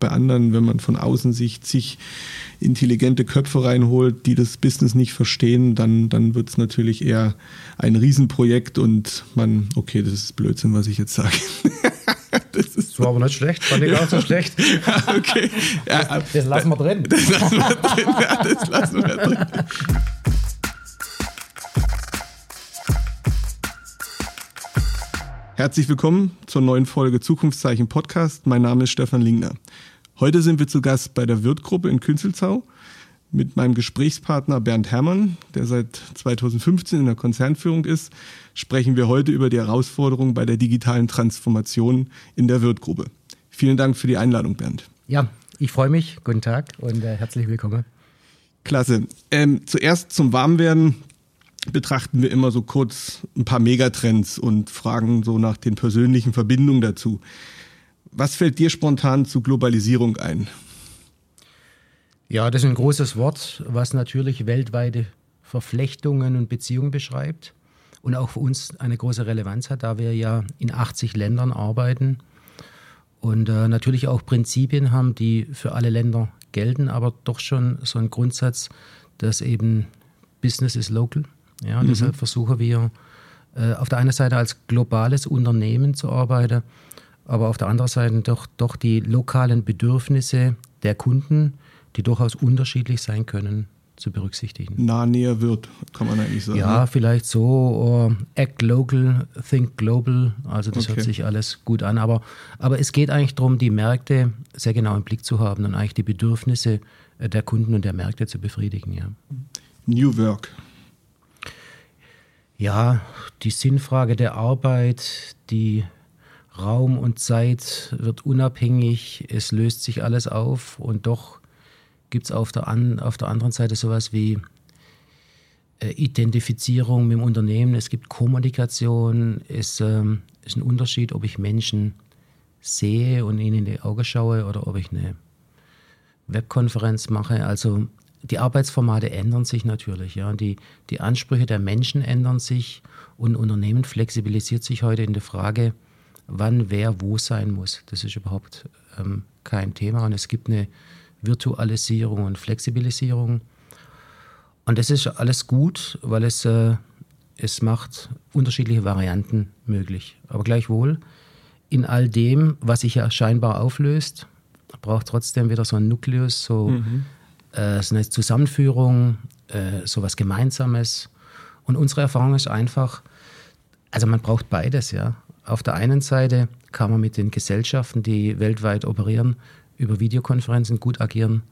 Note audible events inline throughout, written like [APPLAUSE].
bei anderen, wenn man von außen sich zig intelligente Köpfe reinholt, die das Business nicht verstehen, dann, dann wird es natürlich eher ein Riesenprojekt und man, okay, das ist Blödsinn, was ich jetzt sage. [LAUGHS] das ist war aber nicht schlecht, fand ich [LAUGHS] ja. auch so schlecht. okay. Ja, das, das, lassen wir drin. [LAUGHS] Das lassen wir drin, ja, das lassen wir drin. Herzlich willkommen zur neuen Folge Zukunftszeichen Podcast. Mein Name ist Stefan Lingner. Heute sind wir zu Gast bei der Wirtgruppe in Künzelzau mit meinem Gesprächspartner Bernd Herrmann, der seit 2015 in der Konzernführung ist, sprechen wir heute über die Herausforderungen bei der digitalen Transformation in der Wirtgruppe. Vielen Dank für die Einladung, Bernd. Ja, ich freue mich. Guten Tag und äh, herzlich willkommen. Klasse. Ähm, zuerst zum Warmwerden betrachten wir immer so kurz ein paar Megatrends und fragen so nach den persönlichen Verbindungen dazu. Was fällt dir spontan zu Globalisierung ein? Ja, das ist ein großes Wort, was natürlich weltweite Verflechtungen und Beziehungen beschreibt und auch für uns eine große Relevanz hat, da wir ja in 80 Ländern arbeiten und äh, natürlich auch Prinzipien haben, die für alle Länder gelten, aber doch schon so ein Grundsatz, dass eben Business is local ja, mhm. Deshalb versuchen wir äh, auf der einen Seite als globales Unternehmen zu arbeiten, aber auf der anderen Seite doch, doch die lokalen Bedürfnisse der Kunden, die durchaus unterschiedlich sein können, zu berücksichtigen. Nah näher wird, kann man eigentlich sagen. Ja, vielleicht so, act local, think global, also das okay. hört sich alles gut an, aber, aber es geht eigentlich darum, die Märkte sehr genau im Blick zu haben und eigentlich die Bedürfnisse äh, der Kunden und der Märkte zu befriedigen. Ja. New Work, ja, die Sinnfrage der Arbeit, die Raum und Zeit wird unabhängig, es löst sich alles auf und doch gibt es auf, der auf der anderen Seite sowas wie äh, Identifizierung mit dem Unternehmen, es gibt Kommunikation, es ähm, ist ein Unterschied, ob ich Menschen sehe und ihnen in die Augen schaue oder ob ich eine Webkonferenz mache. Also die Arbeitsformate ändern sich natürlich. Ja. Die, die Ansprüche der Menschen ändern sich und Unternehmen flexibilisiert sich heute in der Frage, wann wer wo sein muss. Das ist überhaupt ähm, kein Thema. Und es gibt eine Virtualisierung und Flexibilisierung. Und das ist alles gut, weil es, äh, es macht unterschiedliche Varianten möglich. Aber gleichwohl, in all dem, was sich ja scheinbar auflöst, braucht trotzdem wieder so ein Nukleus, so mhm äh, so eine Zusammenführung, äh, so was Gemeinsames. Und unsere Erfahrung ist einfach, also man braucht beides, ja. Auf der einen Seite kann man mit den Gesellschaften, die weltweit operieren, über Videokonferenzen gut agieren.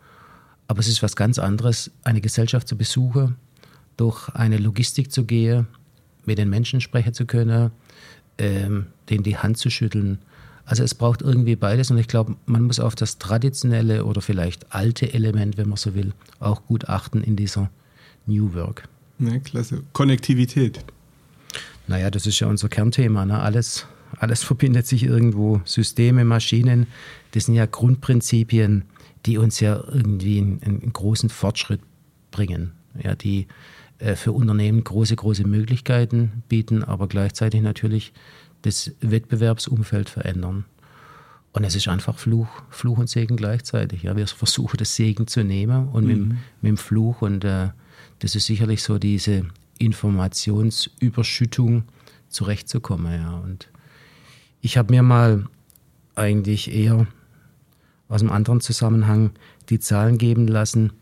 Aber es ist was ganz anderes, eine Gesellschaft zu besuchen, durch eine Logistik zu gehen, mit den Menschen sprechen zu können, ähm, denen die Hand zu schütteln, also es braucht irgendwie beides und ich glaube, man muss auf das traditionelle oder vielleicht alte Element, wenn man so will, auch gut achten in dieser New Work. Ja, klasse. Konnektivität. Naja, das ist ja unser Kernthema. Ne? Alles, alles [LAUGHS] verbindet sich irgendwo. Systeme, Maschinen, das sind ja Grundprinzipien, die uns ja irgendwie einen, einen großen Fortschritt bringen. Ja, die äh, für Unternehmen große, große Möglichkeiten bieten, aber gleichzeitig natürlich das Wettbewerbsumfeld verändern. Und es ist einfach Fluch, Fluch und Segen gleichzeitig. Ja, wir [LAUGHS] versuchen das Segen zu nehmen und mhm. mit, mit, dem Fluch. Und äh, das ist sicherlich so diese Informationsüberschüttung zurechtzukommen. Ja. Und ich habe mir mal eigentlich eher aus einem anderen Zusammenhang die Zahlen geben lassen,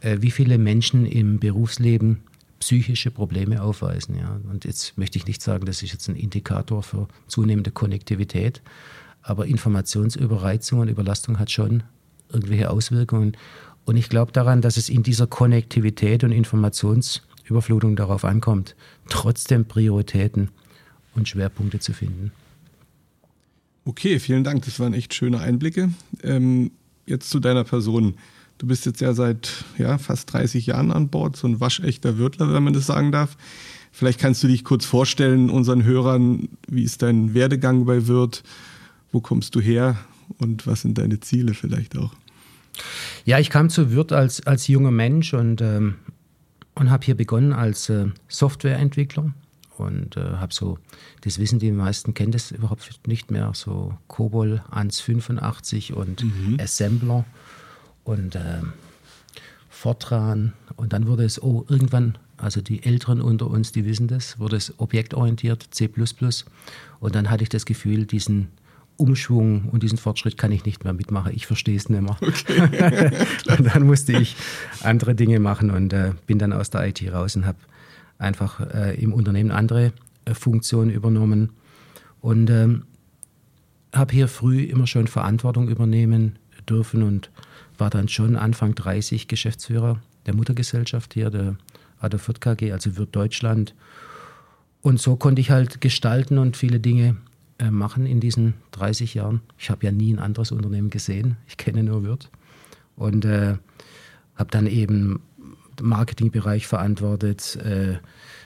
äh, wie viele Menschen im Berufsleben psychische Probleme aufweisen. Ja. Und jetzt möchte ich nicht sagen, das ist jetzt ein Indikator für zunehmende Konnektivität, aber Informationsüberreizung und Überlastung hat schon irgendwelche Auswirkungen. Und ich glaube daran, dass es in dieser Konnektivität und Informationsüberflutung darauf ankommt, trotzdem Prioritäten und Schwerpunkte zu finden. Okay, vielen Dank. Das waren echt schöne Einblicke. Ähm, jetzt zu deiner Person. Du bist jetzt ja seit ja, fast 30 Jahren an Bord, so ein waschechter Wirtler, wenn man das sagen darf. Vielleicht kannst du dich kurz vorstellen, unseren Hörern, wie ist dein Werdegang bei Wirt? Wo kommst du her und was sind deine Ziele vielleicht auch? Ja, ich kam zu Wirt als, als junger Mensch und, ähm, und habe hier begonnen als äh, Softwareentwickler und äh, habe so, das wissen die meisten, kennen das überhaupt nicht mehr, so Cobol 185 und mhm. Assembler und äh, Fortran und dann wurde es, oh, irgendwann, also die Älteren unter uns, die wissen das, wurde es objektorientiert, C++ und dann hatte ich das Gefühl, diesen Umschwung und diesen Fortschritt kann ich nicht mehr mitmachen. Ich verstehe es nicht mehr. Okay. [LAUGHS] und dann musste ich andere Dinge machen und äh, bin dann aus der IT raus und habe einfach äh, im Unternehmen andere äh, Funktionen übernommen und ähm, habe hier früh immer schon Verantwortung übernehmen dürfen und war dann schon Anfang 30 Geschäftsführer der Muttergesellschaft hier, der Adafurt KG, also Wirt Deutschland. Und so konnte ich halt gestalten und viele Dinge machen in diesen 30 Jahren. Ich habe ja nie ein anderes Unternehmen gesehen. Ich kenne nur Wirt. Und äh, habe dann eben Marketingbereich verantwortet, äh,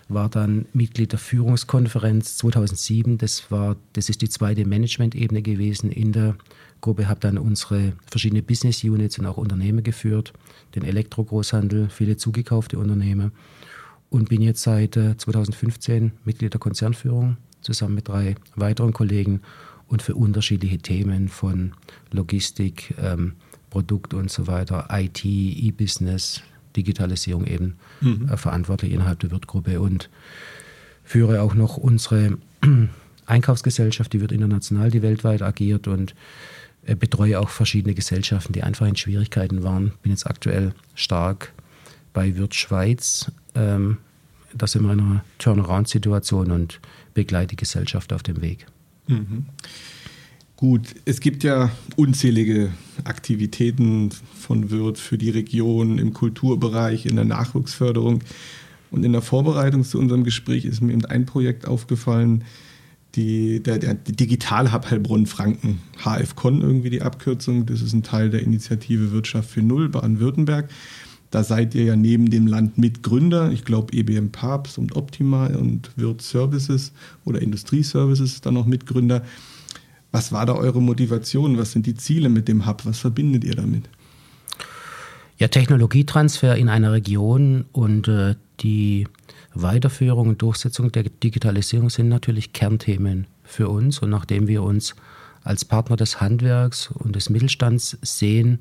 war dann Mitglied der Führungskonferenz 2007. Das, war, das ist die zweite Management-Ebene gewesen in der Gruppe. Habe dann unsere verschiedenen Business Units und auch Unternehmen geführt, den Elektrogroßhandel, viele zugekaufte Unternehmen und bin jetzt seit 2015 äh, Mitglied der Konzernführung zusammen mit drei weiteren Kollegen und für unterschiedliche Themen von Logistik, ähm, Produkt und so weiter, IT, E-Business, Digitalisierung eben mhm. äh, verantwortlich innerhalb der Wirtgruppe und führe auch noch unsere [CLEARS THROAT] Einkaufsgesellschaft, die wird international, die weltweit agiert und äh, betreue auch verschiedene Gesellschaften, die einfach in Schwierigkeiten waren. Bin jetzt aktuell stark bei Wirt Schweiz. Ähm, da sind wir in einer Turnaround-Situation und begleite die Gesellschaft auf dem Weg. Mhm. Gut, es gibt ja unzählige Aktivitäten von Wirt für die Region im Kulturbereich, in der Nachwuchsförderung. Und in der Vorbereitung zu unserem Gespräch ist mir eben ein Projekt aufgefallen, die, der, der Digital Hub Heilbronn-Franken, HFCon irgendwie die Abkürzung. Das ist ein Teil der Initiative Wirtschaft für Null Baden-Württemberg. Da seid ihr ja neben dem Land Mitgründer. Ich glaube, EBM Papst und Optima und Wirt Services oder Industrieservices ist dann noch Mitgründer. Was war da eure Motivation? Was sind die Ziele mit dem Hub? Was verbindet ihr damit? Ja, Technologietransfer in einer Region und äh, die Weiterführung und Durchsetzung der Digitalisierung sind natürlich Kernthemen für uns. Und nachdem wir uns als Partner des Handwerks und des Mittelstands sehen,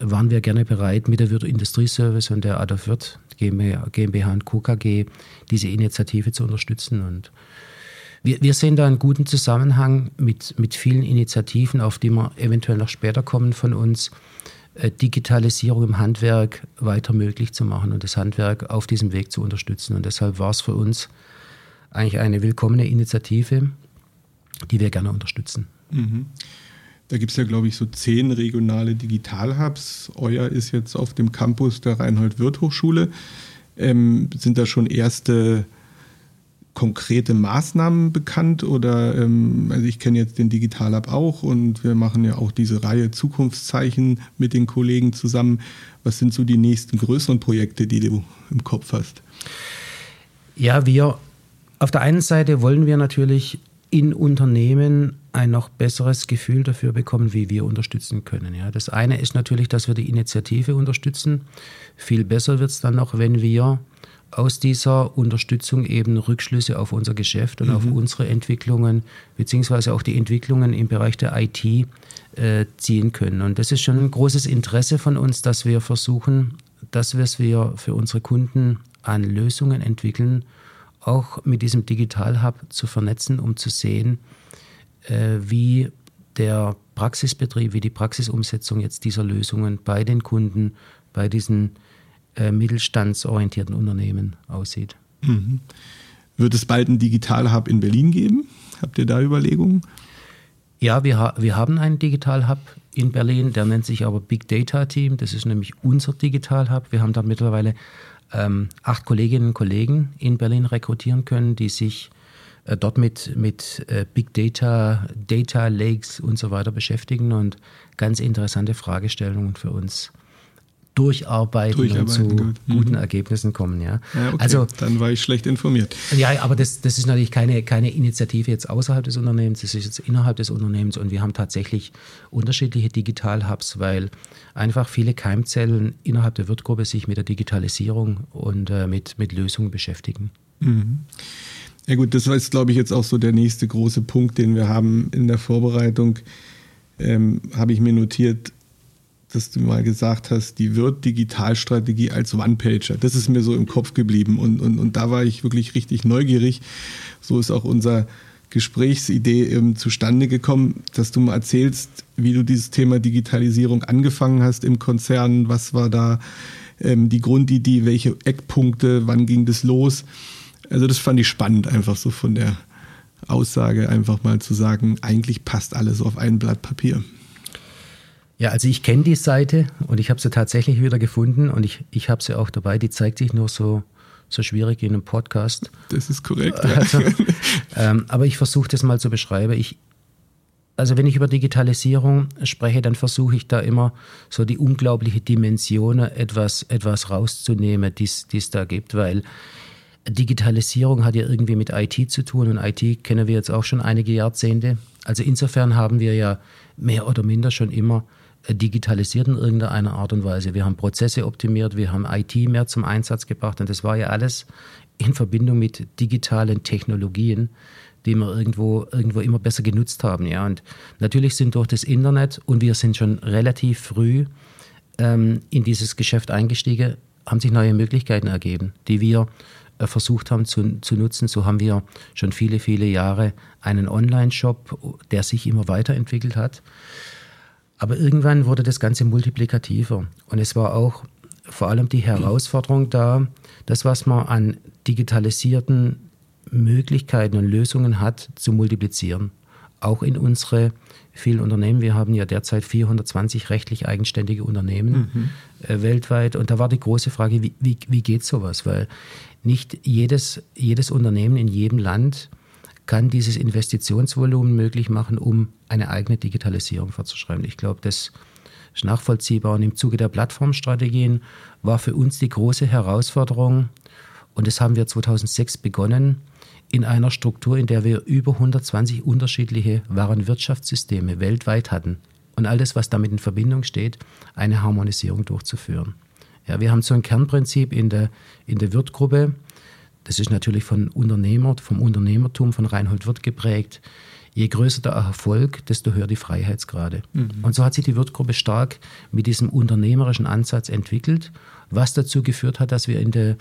waren wir gerne bereit, mit der Wirt Industrieservice und der Adolf Wirt GmbH und Co. KG diese Initiative zu unterstützen. Und wir, wir sehen da einen guten Zusammenhang mit, mit vielen Initiativen, auf die wir eventuell noch später kommen von uns, äh, Digitalisierung im Handwerk weiter möglich zu machen und das Handwerk auf diesem Weg zu unterstützen. Und deshalb war es für uns eigentlich eine willkommene Initiative, die wir gerne unterstützen. Mhm. Da gibt es ja, glaube ich, so zehn regionale Digital-Hubs. Euer ist jetzt auf dem Campus der Reinhold-Wirth-Hochschule. Ähm, sind da schon erste konkrete Maßnahmen bekannt? Oder ähm, also ich kenne jetzt den Digital Hub auch und wir machen ja auch diese Reihe Zukunftszeichen mit den Kollegen zusammen. Was sind so die nächsten größeren Projekte, die du im Kopf hast? Ja, wir auf der einen Seite wollen wir natürlich in Unternehmen ein noch besseres Gefühl dafür bekommen, wie wir unterstützen können. Ja, das eine ist natürlich, dass wir die Initiative unterstützen. Viel besser wird es dann noch, wenn wir aus dieser Unterstützung eben Rückschlüsse auf unser Geschäft und mhm. auf unsere Entwicklungen beziehungsweise auch die Entwicklungen im Bereich der IT äh, ziehen können. Und das ist schon ein großes Interesse von uns, dass wir versuchen, das, was wir für unsere Kunden an Lösungen entwickeln, auch mit diesem Digital Hub zu vernetzen, um zu sehen, äh, wie der Praxisbetrieb, wie die Praxisumsetzung jetzt dieser Lösungen bei den Kunden, bei diesen äh, mittelstandsorientierten Unternehmen aussieht. Mhm. Wird es bald einen Digital Hub in Berlin geben? Habt ihr da Überlegungen? Ja, wir, ha wir haben einen Digital Hub in Berlin, der nennt sich aber Big Data Team. Das ist nämlich unser Digital Hub. Wir haben da mittlerweile ähm, acht Kolleginnen und Kollegen in Berlin rekrutieren können, die sich äh, dort mit, mit äh, Big Data, Data Lakes und so weiter beschäftigen und ganz interessante Fragestellungen für uns durcharbeiten, durcharbeiten und zu gut. Mhm. guten Ergebnissen kommen. Ja. ja okay. also, dann war ich schlecht informiert. Ja, aber das, das ist natürlich keine, keine Initiative jetzt außerhalb des Unternehmens, das ist jetzt innerhalb des Unternehmens und wir haben tatsächlich unterschiedliche Digital-Hubs, weil einfach viele Keimzellen innerhalb der Wirtgruppe sich mit der Digitalisierung und äh, mit, mit Lösungen beschäftigen. Mhm. Ja gut, das ist, glaube ich, jetzt auch so der nächste große Punkt, den wir haben in der Vorbereitung. Ähm, Habe ich mir notiert, dass du mal gesagt hast, die wird Digitalstrategie als One-Pager. Das ist mir so im Kopf geblieben und, und, und da war ich wirklich richtig neugierig. So ist auch unser Gesprächsidee ähm, zustande gekommen, dass du mal erzählst, wie du dieses Thema Digitalisierung angefangen hast im Konzern. Was war da ähm, die Grundidee? Welche Eckpunkte? Wann ging das los? Also das fand ich spannend, einfach so von der Aussage einfach mal zu sagen, eigentlich passt alles auf ein Blatt Papier. Ja, also ich kenne die Seite und ich habe sie tatsächlich wieder gefunden und ich, ich habe sie auch dabei. Die zeigt sich nur so, so schwierig in einem Podcast. Das ist korrekt. Ja. [LAUGHS] Also, [LAUGHS] ähm, aber ich versuche das mal zu beschreiben. Ich, also wenn ich über Digitalisierung spreche, dann versuche ich da immer so die unglaubliche Dimension etwas, etwas rauszunehmen, die es da gibt, weil Digitalisierung hat ja irgendwie mit IT zu tun und IT kennen wir jetzt auch schon einige Jahrzehnte. Also insofern haben wir ja mehr oder minder schon immer digitalisiert in irgendeiner Art und Weise. Wir haben Prozesse optimiert, wir haben IT mehr zum Einsatz gebracht und das war ja alles in Verbindung mit digitalen Technologien, die wir irgendwo, irgendwo immer besser genutzt haben. Ja. Und natürlich sind durch das Internet und wir sind schon relativ früh ähm, in dieses Geschäft eingestiegen, haben sich neue Möglichkeiten ergeben, die wir äh, versucht haben zu, zu nutzen. So haben wir schon viele, viele Jahre einen Online-Shop, der sich immer weiterentwickelt hat. Aber irgendwann wurde das Ganze multiplikativer. Und es war auch vor allem die Herausforderung da, das, was man an digitalisierten Möglichkeiten und Lösungen hat, zu multiplizieren. Auch in unsere vielen Unternehmen. Wir haben ja derzeit 420 rechtlich eigenständige Unternehmen mhm. äh, weltweit. Und da war die große Frage, wie, wie, wie geht sowas? Weil nicht jedes, jedes Unternehmen in jedem Land kann dieses Investitionsvolumen möglich machen, um eine eigene Digitalisierung vorzuschreiben. Ich glaube, das ist nachvollziehbar. Und im Zuge der Plattformstrategien war für uns die große Herausforderung, und das haben wir 2006 begonnen, in einer Struktur, in der wir über 120 unterschiedliche Warenwirtschaftssysteme weltweit hatten und alles, was damit in Verbindung steht, eine Harmonisierung durchzuführen. Ja, wir haben so ein Kernprinzip in der, in der Wirtgruppe, das ist natürlich von Unternehmer, vom Unternehmertum von Reinhold Wirth geprägt. Je größer der Erfolg, desto höher die Freiheitsgrade. Mhm. Und so hat sich die Wirtgruppe stark mit diesem unternehmerischen Ansatz entwickelt, was dazu geführt hat, dass wir in der,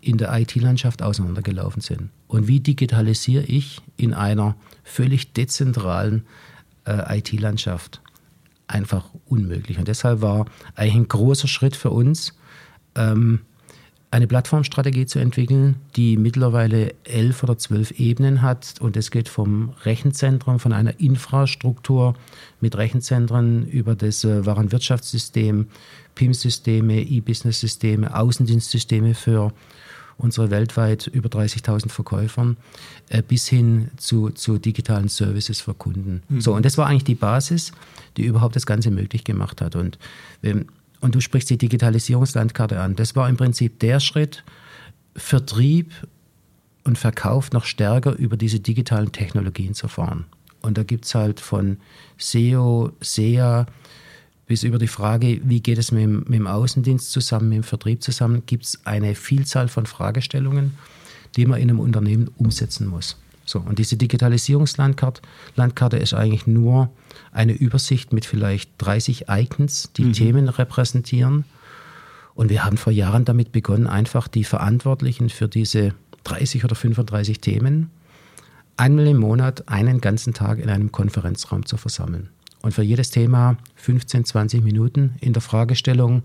in der IT-Landschaft auseinandergelaufen sind. Und wie digitalisiere ich in einer völlig dezentralen äh, IT-Landschaft? Einfach unmöglich. Und deshalb war eigentlich ein großer Schritt für uns, ähm, eine Plattformstrategie zu entwickeln, die mittlerweile elf oder zwölf Ebenen hat. Und es geht vom Rechenzentrum, von einer Infrastruktur mit Rechenzentren über das äh, Warenwirtschaftssystem, PIM-Systeme, E-Business-Systeme, Außendienstsysteme für unsere weltweit über 30.000 Verkäufern äh, bis hin zu, zu digitalen Services für Kunden. Mhm. So, und das war eigentlich die Basis, die überhaupt das Ganze möglich gemacht hat. Und ähm, und du sprichst die Digitalisierungslandkarte an. Das war im Prinzip der Schritt, Vertrieb und Verkauf noch stärker über diese digitalen Technologien zu fahren. Und da gibt es halt von SEO, SEA bis über die Frage, wie geht es mit dem, mit dem Außendienst zusammen, mit dem Vertrieb zusammen, gibt es eine Vielzahl von Fragestellungen, die man in einem Unternehmen umsetzen muss. So, und diese Digitalisierungslandkarte Landkarte ist eigentlich nur eine Übersicht mit vielleicht 30 Icons, die mhm. Themen repräsentieren. Und wir haben vor Jahren damit begonnen, einfach die Verantwortlichen für diese 30 oder 35 Themen einmal im Monat einen ganzen Tag in einem Konferenzraum zu versammeln. Und für jedes Thema 15, 20 Minuten in der Fragestellung,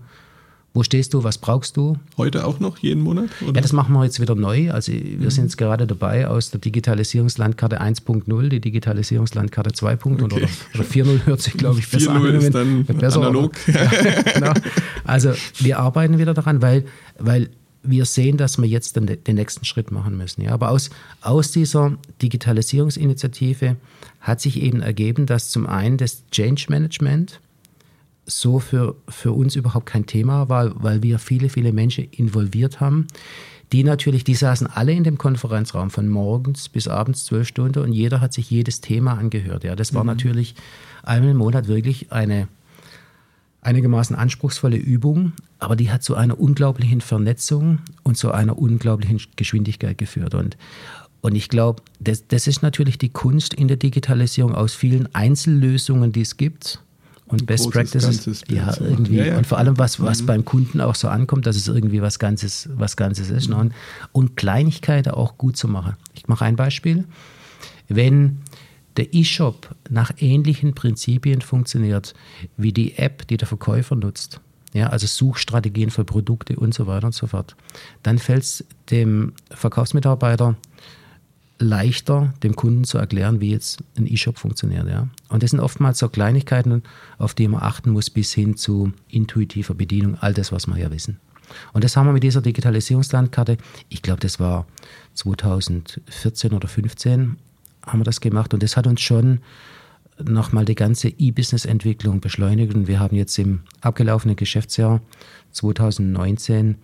wo stehst du? Was brauchst du? Heute auch noch, jeden Monat? Oder? Ja, das machen wir jetzt wieder neu. Also wir mhm. sind jetzt gerade dabei aus der Digitalisierungslandkarte 1.0, die Digitalisierungslandkarte 2.0 okay. oder, oder 4.0 hört sich, glaube ich, besser an. 4.0 ist dann besser, analog. [LAUGHS] ja, genau. Also wir arbeiten wieder daran, weil, weil wir sehen, dass wir jetzt den, den nächsten Schritt machen müssen. Ja, aber aus, aus dieser Digitalisierungsinitiative hat sich eben ergeben, dass zum einen das Change Management, so für, für uns überhaupt kein Thema war, weil wir viele, viele Menschen involviert haben. Die natürlich, die saßen alle in dem Konferenzraum von morgens bis abends zwölf Stunden und jeder hat sich jedes Thema angehört. Ja, das war mhm. natürlich einmal im Monat wirklich eine einigermaßen anspruchsvolle Übung, aber die hat zu einer unglaublichen Vernetzung und zu einer unglaublichen Geschwindigkeit geführt. Und, Und ich glaube, das, das ist natürlich die Kunst in der Digitalisierung aus vielen Einzellösungen, die es gibt und Best Practices. Ja, irgendwie. Ja, ja. Und vor allem, was, was mhm. beim Kunden auch so ankommt, dass es irgendwie was Ganzes, was Ganzes ist. Mhm. Und, und Kleinigkeiten auch gut zu machen. Ich mache ein Beispiel. Wenn der E-Shop nach ähnlichen Prinzipien funktioniert wie die App, die der Verkäufer nutzt, ja, also Suchstrategien für Produkte und so weiter und so fort, dann fällt es dem Verkaufsmitarbeiter leichter, dem Kunden zu erklären, wie jetzt ein E-Shop funktioniert. Ja? Und das sind oftmals so Kleinigkeiten, auf die man achten muss, bis hin zu intuitiver Bedienung, all das, was wir ja wissen. Und das haben wir mit dieser Digitalisierungslandkarte, ich glaube, das war 2014 oder 2015, haben wir das gemacht. Und das hat uns schon nochmal die ganze E-Business-Entwicklung beschleunigt. Und wir haben jetzt im abgelaufenen Geschäftsjahr 2019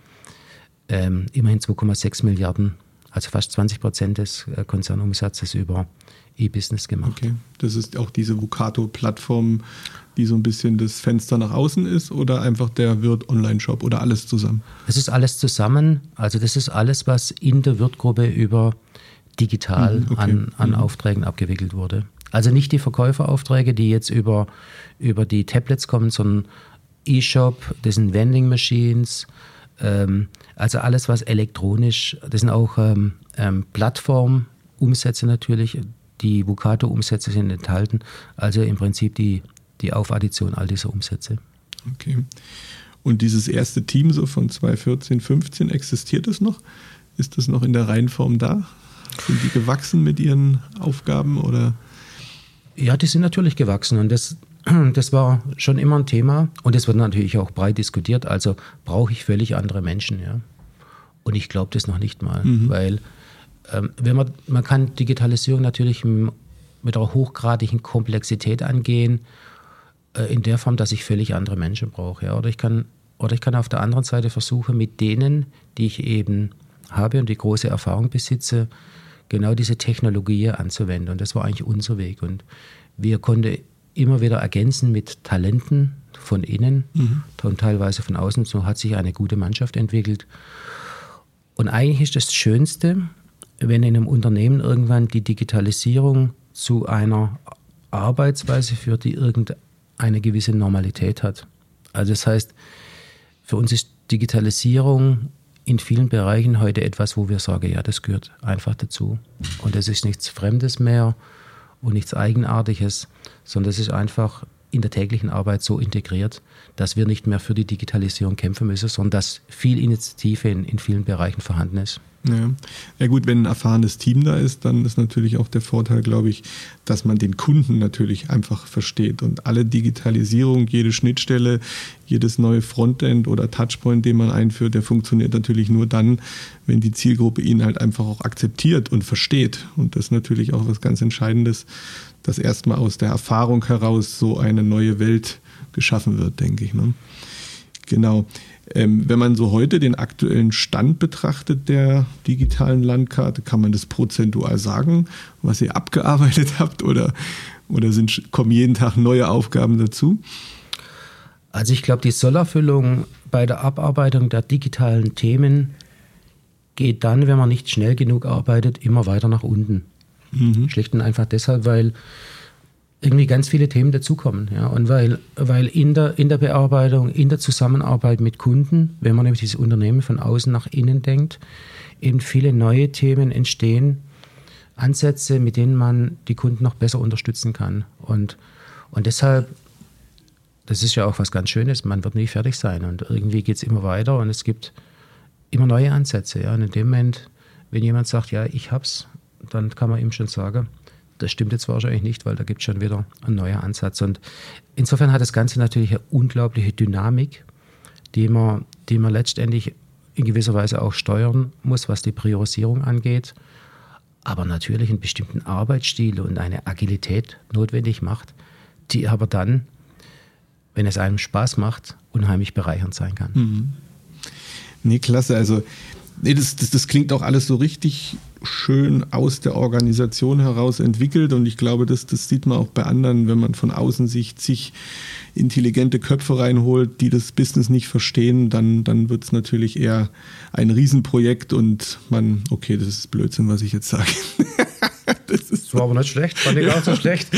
ähm, immerhin 2,6 Milliarden also fast 20 Prozent des äh, Konzernumsatzes über E-Business gemacht. Okay, das ist auch diese Vucato-Plattform, die so ein bisschen das Fenster nach außen ist oder einfach der Wirt-Online-Shop oder alles zusammen? Es ist alles zusammen. Also das ist alles, was in der Wirt-Gruppe über digital mhm, okay. an, an mhm. Aufträgen abgewickelt wurde. Also nicht die Verkäuferaufträge, die jetzt über, über die Tablets kommen, sondern E-Shop, das sind Vending Machines, ähm, also alles, was elektronisch, das sind auch ähm, ähm, Plattformumsätze natürlich, die Vucato-Umsätze sind enthalten, also im Prinzip die, die Aufaddition all dieser Umsätze. Okay. Und dieses erste Team so von 2014, 15, existiert es noch? Ist das noch in der Reihenform da? Sind die gewachsen mit ihren Aufgaben oder? Ja, die sind natürlich gewachsen und das, [CLEARS THROAT] das war schon immer ein Thema und es wird natürlich auch breit diskutiert. Also brauche ich völlig andere Menschen, ja. Und ich glaube das noch nicht mal, mhm. weil ähm, wenn man, man kann Digitalisierung natürlich mit einer hochgradigen Komplexität angehen, äh, in der Form, dass ich völlig andere Menschen brauche. Ja. Oder, ich kann, oder ich kann auf der anderen Seite versuchen, mit denen, die ich eben habe und die große Erfahrung besitze, genau diese Technologie anzuwenden. Und das war eigentlich unser Weg. Und wir konnten immer wieder ergänzen mit Talenten von innen mhm. und teilweise von außen. So hat sich eine gute Mannschaft entwickelt. Und eigentlich ist das Schönste, wenn in einem Unternehmen irgendwann die Digitalisierung zu einer Arbeitsweise führt, die irgendeine gewisse Normalität hat. Also das heißt, für uns ist Digitalisierung in vielen Bereichen heute etwas, wo wir sagen, ja, das gehört einfach dazu. Und das ist nichts Fremdes mehr und nichts Eigenartiges, sondern es ist einfach in der täglichen Arbeit so integriert, dass wir nicht mehr für die Digitalisierung kämpfen müssen, sondern dass viel Initiative in, in vielen Bereichen vorhanden ist. Ja. ja gut, wenn ein erfahrenes Team da ist, dann ist natürlich auch der Vorteil, glaube ich, dass man den Kunden natürlich einfach versteht und alle Digitalisierung, jede Schnittstelle, jedes neue Frontend oder Touchpoint, den man einführt, der funktioniert natürlich nur dann, wenn die Zielgruppe ihn halt einfach auch akzeptiert und versteht. Und das ist natürlich auch was ganz Entscheidendes, dass erstmal aus der Erfahrung heraus so eine neue Welt geschaffen wird, denke ich. Ne? Genau. Ähm, wenn man so heute den aktuellen Stand betrachtet der digitalen Landkarte, kann man das prozentual sagen, was ihr [LAUGHS] abgearbeitet habt oder, oder sind, kommen jeden Tag neue Aufgaben dazu? Also ich glaube, die Sollerfüllung bei der Abarbeitung der digitalen Themen geht dann, wenn man nicht schnell genug arbeitet, immer weiter nach unten. Mhm. Schlicht und einfach deshalb, weil irgendwie ganz viele Themen dazukommen. Ja? Und weil, weil in, der, in der Bearbeitung, in der Zusammenarbeit mit Kunden, wenn man nämlich dieses Unternehmen von außen nach innen denkt, eben viele neue Themen entstehen, Ansätze, mit denen man die Kunden noch besser unterstützen kann. Und, und deshalb, das ist ja auch was ganz Schönes, man wird nie fertig sein und irgendwie geht es immer weiter und es gibt immer neue Ansätze. Ja? Und in dem Moment, wenn jemand sagt, ja, ich hab's, dann kann man ihm schon sagen, das stimmt jetzt wahrscheinlich nicht, weil da gibt es schon wieder ein neuer Ansatz. Und insofern hat das Ganze natürlich eine unglaubliche Dynamik, die man, die man letztendlich in gewisser Weise auch steuern muss, was die Priorisierung angeht, aber natürlich einen bestimmten Arbeitsstil und eine Agilität notwendig macht, die aber dann, wenn es einem Spaß macht, unheimlich bereichernd sein kann. Mhm. Nee, klasse. Also, nee, das, das, das klingt auch alles so richtig schön aus der Organisation heraus entwickelt und ich glaube, das, das sieht man auch bei anderen, wenn man von außen sich zig intelligente Köpfe reinholt, die das Business nicht verstehen, dann, dann wird es natürlich eher ein Riesenprojekt und man, okay, das ist Blödsinn, was ich jetzt sage. [LAUGHS] das, ist war aber nicht schlecht, fand ich auch so schlecht.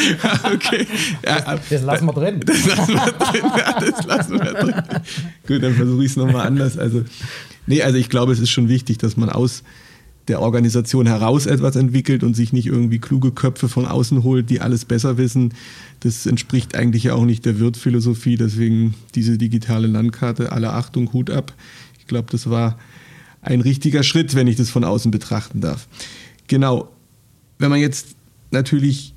okay. Ja, das lassen wir drin. [LAUGHS] Das lassen wir drin, ja, das lassen wir drin. Gut, dann versuche ich es nochmal anders. Also, nee, also ich glaube, es ist schon wichtig, dass man aus der Organisation heraus etwas entwickelt und sich nicht irgendwie kluge Köpfe von außen holt, die alles besser wissen. Das entspricht eigentlich ja auch nicht der Wirtphilosophie. Deswegen diese digitale Landkarte, alle Achtung, Hut ab. Ich glaube, das war ein richtiger Schritt, wenn ich das von außen betrachten darf. Genau. Wenn man jetzt natürlich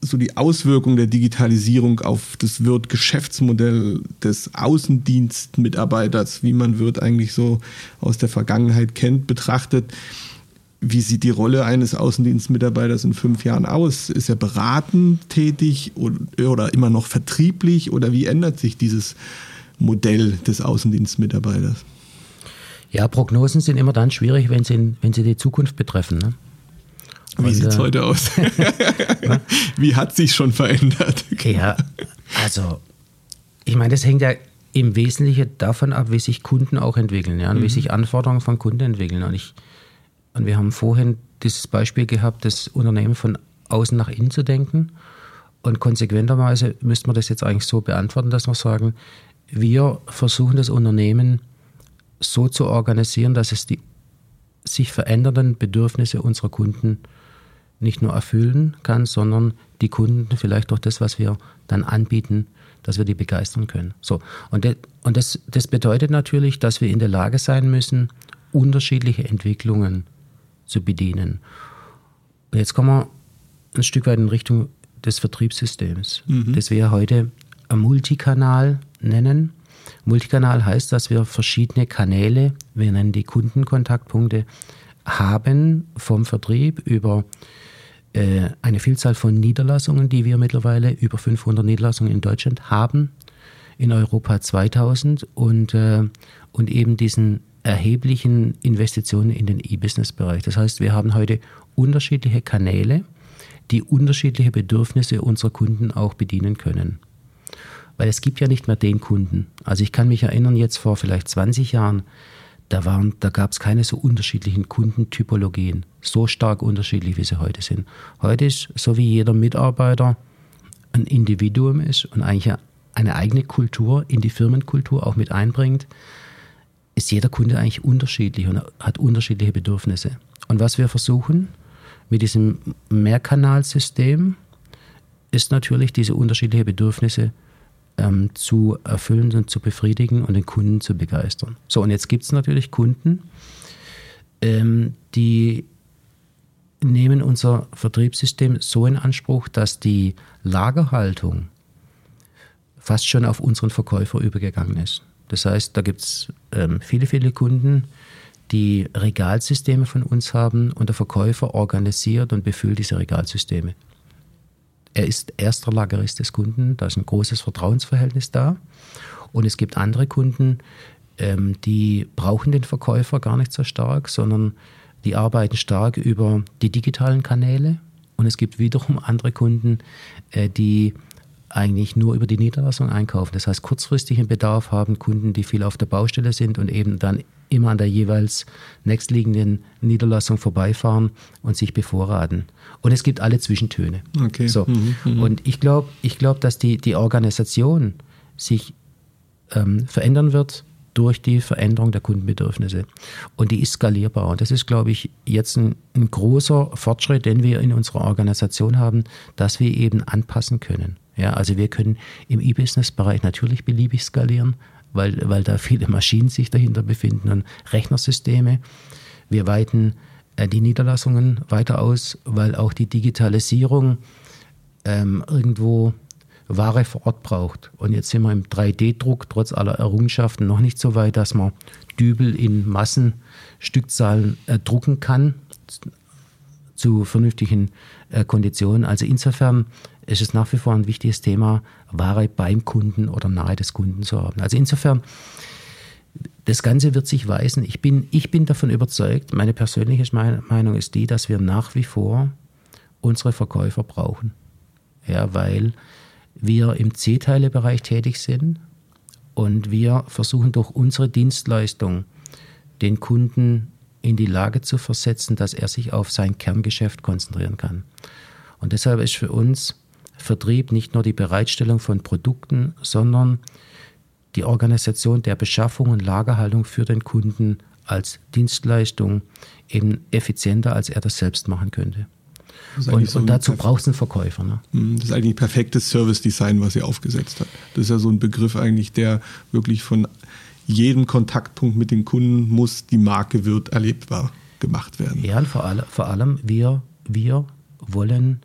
so die Auswirkung der Digitalisierung auf das Wirt-Geschäftsmodell des Außendienstmitarbeiters, wie man Wirt eigentlich so aus der Vergangenheit kennt, betrachtet, wie sieht die Rolle eines Außendienstmitarbeiters in fünf Jahren aus? Ist er beratend tätig oder immer noch vertrieblich oder wie ändert sich dieses Modell des Außendienstmitarbeiters? Ja, Prognosen sind immer dann schwierig, wenn sie, wenn sie die Zukunft betreffen. Ne? Wie sieht es äh, heute aus? [LAUGHS] [LAUGHS] wie hat sich schon verändert? [LAUGHS] Ja, also ich meine, das hängt ja im Wesentlichen davon ab, wie sich Kunden auch entwickeln ja, und mhm. wie sich Anforderungen von Kunden entwickeln. Und ich, und wir haben vorhin dieses Beispiel gehabt, das Unternehmen von außen nach innen zu denken. Und konsequenterweise müsste man das jetzt eigentlich so beantworten, dass wir sagen, wir versuchen das Unternehmen so zu organisieren, dass es die sich verändernden Bedürfnisse unserer Kunden nicht nur erfüllen kann, sondern die Kunden vielleicht durch das, was wir dann anbieten, dass wir die begeistern können. So. Und, de, und das, das bedeutet natürlich, dass wir in der Lage sein müssen, unterschiedliche Entwicklungen zu bedienen. Und jetzt kommen wir ein Stück weit in Richtung des Vertriebssystems, mhm. das wir heute Multikanal nennen. Multikanal heißt, dass wir verschiedene Kanäle, wir nennen die Kundenkontaktpunkte, haben vom Vertrieb über äh, eine Vielzahl von Niederlassungen, die wir mittlerweile über 500 Niederlassungen in Deutschland haben, in Europa 2000 und, äh, und eben diesen erheblichen Investitionen in den E-Business-Bereich. Das heißt, wir haben heute unterschiedliche Kanäle, die unterschiedliche Bedürfnisse unserer Kunden auch bedienen können. Weil es gibt ja nicht mehr den Kunden. Also ich kann mich erinnern, jetzt vor vielleicht 20 Jahren, da, waren, da gab es keine so unterschiedlichen Kundentypologien, so stark unterschiedlich, wie sie heute sind. Heute ist, so wie jeder Mitarbeiter ein Individuum ist und eigentlich eine eigene Kultur in die Firmenkultur auch mit einbringt, ist jeder Kunde eigentlich unterschiedlich und hat unterschiedliche Bedürfnisse. Und was wir versuchen mit diesem Mehrkanalsystem, ist natürlich diese unterschiedlichen Bedürfnisse ähm, zu erfüllen und zu befriedigen und den Kunden zu begeistern. So, und jetzt gibt es natürlich Kunden, ähm, die nehmen unser Vertriebssystem so in Anspruch, dass die Lagerhaltung fast schon auf unseren Verkäufer übergegangen ist. Das heißt, da gibt es ähm, viele, viele Kunden, die Regalsysteme von uns haben und der Verkäufer organisiert und befüllt diese Regalsysteme. Er ist erster Lagerist des Kunden, da ist ein großes Vertrauensverhältnis da. Und es gibt andere Kunden, ähm, die brauchen den Verkäufer gar nicht so stark, sondern die arbeiten stark über die digitalen Kanäle. Und es gibt wiederum andere Kunden, äh, die eigentlich nur über die Niederlassung einkaufen. Das heißt, kurzfristigen Bedarf haben Kunden, die viel auf der Baustelle sind und eben dann immer an der jeweils nächstliegenden Niederlassung vorbeifahren und sich bevorraten. Und es gibt alle Zwischentöne. Okay. So. Mhm, mh. Und ich glaube, ich glaub, dass die, die Organisation sich ähm, verändern wird durch die Veränderung der Kundenbedürfnisse. Und die ist skalierbar. Und das ist, glaube ich, jetzt ein, ein großer Fortschritt, den wir in unserer Organisation haben, dass wir eben anpassen können. Ja, also wir können im E-Business-Bereich natürlich beliebig skalieren, weil, weil da viele Maschinen sich dahinter befinden und Rechnersysteme. Wir weiten äh, die Niederlassungen weiter aus, weil auch die Digitalisierung ähm, irgendwo Ware vor Ort braucht. Und jetzt sind wir im 3D-Druck trotz aller Errungenschaften noch nicht so weit, dass man Dübel in Massenstückzahlen äh, drucken kann zu vernünftigen äh, Konditionen. Also insofern ist es nach wie vor ein wichtiges Thema, Ware beim Kunden oder nahe des Kunden zu haben. Also insofern, das Ganze wird sich weisen. Ich bin, ich bin davon überzeugt, meine persönliche Meinung ist die, dass wir nach wie vor unsere Verkäufer brauchen. Ja, weil wir im C-Teile-Bereich tätig sind und wir versuchen durch unsere Dienstleistung den Kunden in die Lage zu versetzen, dass er sich auf sein Kerngeschäft konzentrieren kann. Und deshalb ist für uns Vertrieb nicht nur die Bereitstellung von Produkten, sondern die Organisation der Beschaffung und Lagerhaltung für den Kunden als Dienstleistung eben effizienter, als er das selbst machen könnte. Und, so und, dazu braucht es einen Verkäufer. Ne? Hm, das ist eigentlich ein perfektes Service-Design, was sie aufgesetzt hat. Das ist ja so ein Begriff eigentlich, der wirklich von jedem Kontaktpunkt mit den Kunden muss die Marke wird erlebbar gemacht werden. Ja, und vor, alle, vor allem wir, wir wollen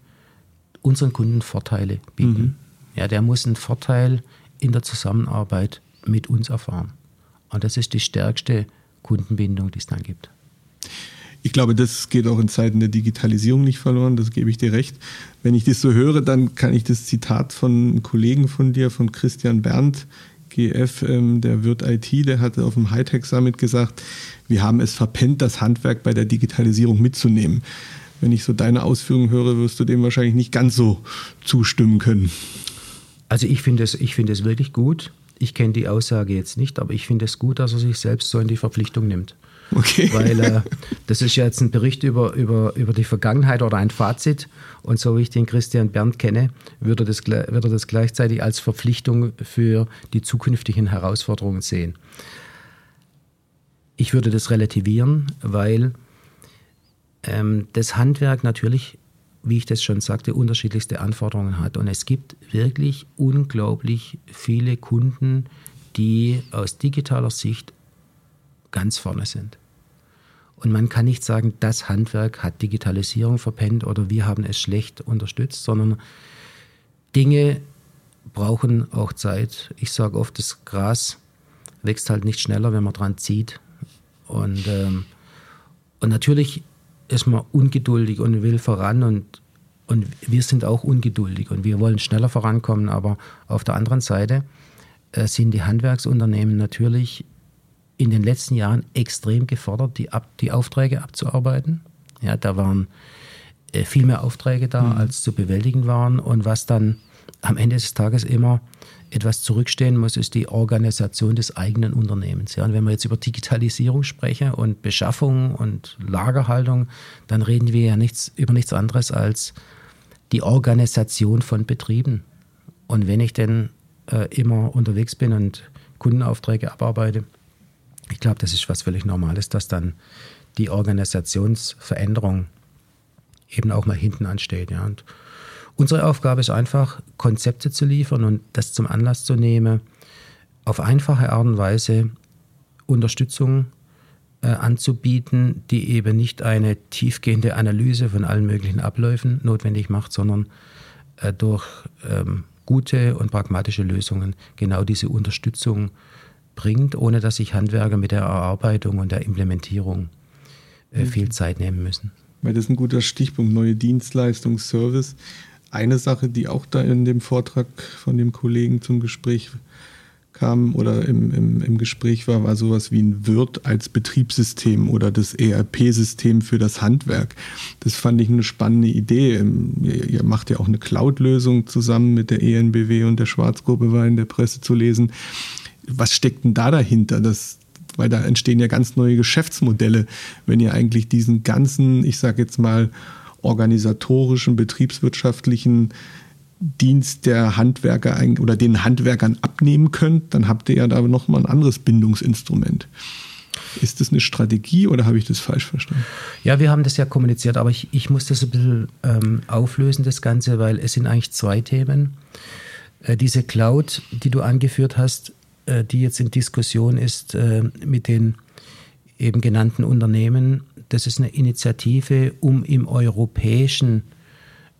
unseren Kunden Vorteile bieten. Mhm. Ja, der muss einen Vorteil in der Zusammenarbeit mit uns erfahren. Und das ist die stärkste Kundenbindung, die es dann gibt. Ich glaube, das geht auch in Zeiten der Digitalisierung nicht verloren, das gebe ich dir recht. Wenn ich das so höre, dann kann ich das Zitat von einem Kollegen von dir, von Christian Berndt, GF, ähm, der Wirt IT, der hatte auf dem Hightech Summit gesagt, wir haben es verpennt, das Handwerk bei der Digitalisierung mitzunehmen. Wenn ich so deine Ausführungen höre, wirst du dem wahrscheinlich nicht ganz so zustimmen können. Also ich finde es, ich finde es wirklich gut. Ich kenne die Aussage jetzt nicht, aber ich finde es gut, dass er sich selbst so in die Verpflichtung nimmt. Okay. Weil äh, das ist ja jetzt ein Bericht über, über, über die Vergangenheit oder ein Fazit. Und so wie ich den Christian Berndt kenne, würde das, würde das gleichzeitig als Verpflichtung für die zukünftigen Herausforderungen sehen. Ich würde das relativieren, weil ähm, das Handwerk natürlich, wie ich das schon sagte, unterschiedlichste Anforderungen hat. Und es gibt wirklich unglaublich viele Kunden, die aus digitaler Sicht ganz vorne sind. Und man kann nicht sagen, das Handwerk hat Digitalisierung verpennt oder wir haben es schlecht unterstützt, sondern Dinge brauchen auch Zeit. Ich sage oft, das Gras wächst halt nicht schneller, wenn man dran zieht. Und, ähm, und natürlich ist man ungeduldig und will voran und, und wir sind auch ungeduldig und wir wollen schneller vorankommen, aber auf der anderen Seite äh, sind die Handwerksunternehmen natürlich in den letzten Jahren extrem gefordert, die, Ab die Aufträge abzuarbeiten. Ja, da waren äh, viel mehr Aufträge da, mhm. als zu bewältigen waren. Und was dann am Ende des Tages immer etwas zurückstehen muss, ist die Organisation des eigenen Unternehmens. Ja, und wenn wir jetzt über Digitalisierung sprechen und Beschaffung und Lagerhaltung, dann reden wir ja nichts, über nichts anderes als die Organisation von Betrieben. Und wenn ich denn äh, immer unterwegs bin und Kundenaufträge abarbeite, ich glaube, das ist was völlig Normales, dass dann die Organisationsveränderung eben auch mal hinten ansteht. Ja. Und unsere Aufgabe ist einfach, Konzepte zu liefern und das zum Anlass zu nehmen, auf einfache Art und Weise Unterstützung äh, anzubieten, die eben nicht eine tiefgehende Analyse von allen möglichen Abläufen notwendig macht, sondern äh, durch ähm, gute und pragmatische Lösungen genau diese Unterstützung bringt, ohne dass sich Handwerker mit der Erarbeitung und der Implementierung äh, viel mhm. Zeit nehmen müssen. Weil das ist ein guter Stichpunkt, neue Dienstleistung, Service. Eine Sache, die auch da in dem Vortrag von dem Kollegen zum Gespräch kam oder im, im, im Gespräch war, war sowas wie ein Wirt als Betriebssystem oder das ERP-System für das Handwerk. Das fand ich eine spannende Idee. Ihr, ihr macht ja auch eine Cloud-Lösung zusammen mit der ENBW und der Schwarzgruppe, war in der Presse zu lesen was steckt denn da dahinter? Das, weil da entstehen ja ganz neue Geschäftsmodelle, wenn ihr eigentlich diesen ganzen, ich sage jetzt mal, organisatorischen, betriebswirtschaftlichen Dienst der Handwerker oder den Handwerkern abnehmen könnt, dann habt ihr ja da nochmal ein anderes Bindungsinstrument. Ist das eine Strategie oder habe ich das falsch verstanden? Ja, wir haben das ja kommuniziert, aber ich, ich muss das ein bisschen ähm, auflösen, das Ganze, weil es sind eigentlich zwei Themen. Äh, diese Cloud, die du angeführt hast, äh, die jetzt in Diskussion ist äh, mit den eben genannten Unternehmen. Das ist eine Initiative, um im europäischen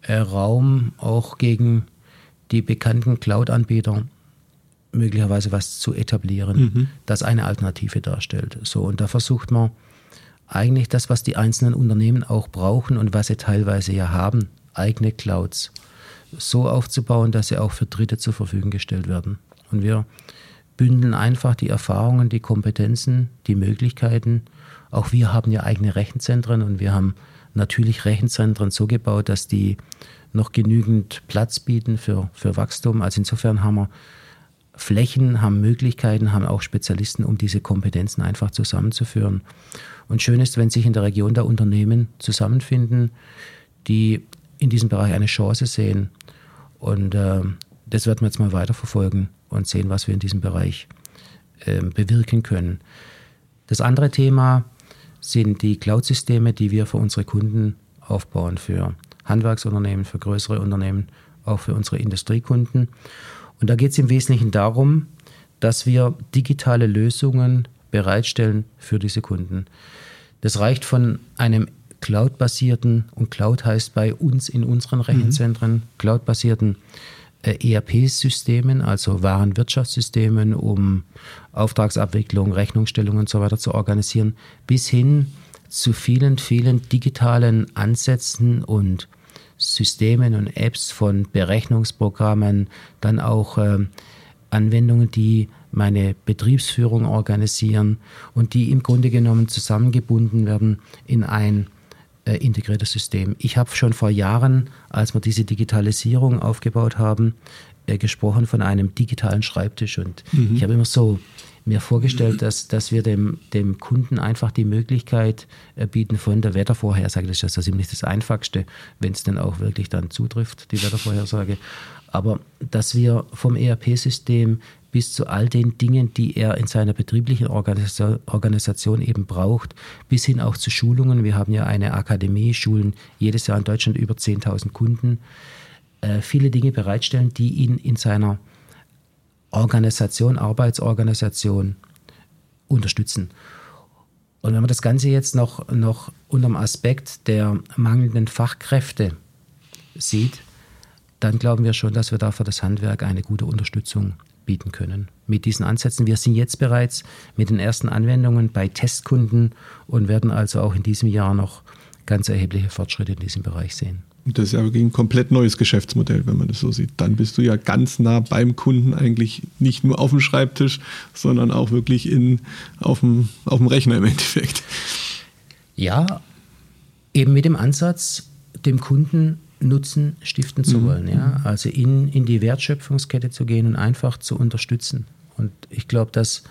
äh, Raum auch gegen die bekannten Cloud-Anbieter möglicherweise was zu etablieren, mhm. das eine Alternative darstellt. So, und da versucht man eigentlich das, was die einzelnen Unternehmen auch brauchen und was sie teilweise ja haben, eigene Clouds, so aufzubauen, dass sie auch für Dritte zur Verfügung gestellt werden. Und wir bündeln einfach die Erfahrungen, die Kompetenzen, die Möglichkeiten. Auch wir haben ja eigene Rechenzentren und wir haben natürlich Rechenzentren so gebaut, dass die noch genügend Platz bieten für, für Wachstum. Also insofern haben wir Flächen, haben Möglichkeiten, haben auch Spezialisten, um diese Kompetenzen einfach zusammenzuführen. Und schön ist, wenn sich in der Region da Unternehmen zusammenfinden, die in diesem Bereich eine Chance sehen. Und äh, das werden wir jetzt mal weiterverfolgen und sehen, was wir in diesem Bereich äh, bewirken können. Das andere Thema sind die Cloud-Systeme, die wir für unsere Kunden aufbauen, für Handwerksunternehmen, für größere Unternehmen, auch für unsere Industriekunden. Und da geht es im Wesentlichen darum, dass wir digitale Lösungen bereitstellen für diese Kunden. Das reicht von einem Cloud-basierten, und Cloud heißt bei uns in unseren mhm. Rechenzentren, mhm. Cloud-basierten ERP-Systemen, also Warenwirtschaftssystemen, um Auftragsabwicklung, Rechnungsstellung und so weiter zu organisieren, bis hin zu vielen, vielen digitalen Ansätzen und Systemen und Apps von Berechnungsprogrammen, dann auch äh, Anwendungen, die meine Betriebsführung organisieren und die im Grunde genommen zusammengebunden werden in ein äh, integriertes System. Ich habe schon vor Jahren, als wir diese Digitalisierung aufgebaut haben, äh, gesprochen von einem digitalen Schreibtisch und mhm. ich habe immer so mir vorgestellt, dass, dass wir dem, dem Kunden einfach die Möglichkeit äh, bieten von der Wettervorhersage. Das ist ja ziemlich das Einfachste, wenn es denn auch wirklich dann zutrifft, die Wettervorhersage. Aber dass wir vom ERP-System bis zu all den Dingen, die er in seiner betrieblichen Organisation eben braucht, bis hin auch zu Schulungen. Wir haben ja eine Akademie, schulen jedes Jahr in Deutschland über 10.000 Kunden. Äh, viele Dinge bereitstellen, die ihn in seiner Organisation, Arbeitsorganisation unterstützen. Und wenn man das Ganze jetzt noch, noch unter dem Aspekt der mangelnden Fachkräfte sieht, dann glauben wir schon, dass wir da für das Handwerk eine gute Unterstützung bieten können. Mit diesen Ansätzen. Wir sind jetzt bereits mit den ersten Anwendungen bei Testkunden und werden also auch in diesem Jahr noch ganz erhebliche Fortschritte in diesem Bereich sehen. Das ist ja wirklich ein komplett neues Geschäftsmodell, wenn man das so sieht. Dann bist du ja ganz nah beim Kunden eigentlich nicht nur auf dem Schreibtisch, sondern auch wirklich in, auf, dem, auf dem Rechner im Endeffekt. Ja, eben mit dem Ansatz, dem Kunden Nutzen stiften zu mhm. wollen. Ja? Also in, in die Wertschöpfungskette zu gehen und einfach zu unterstützen. Und ich glaube, dass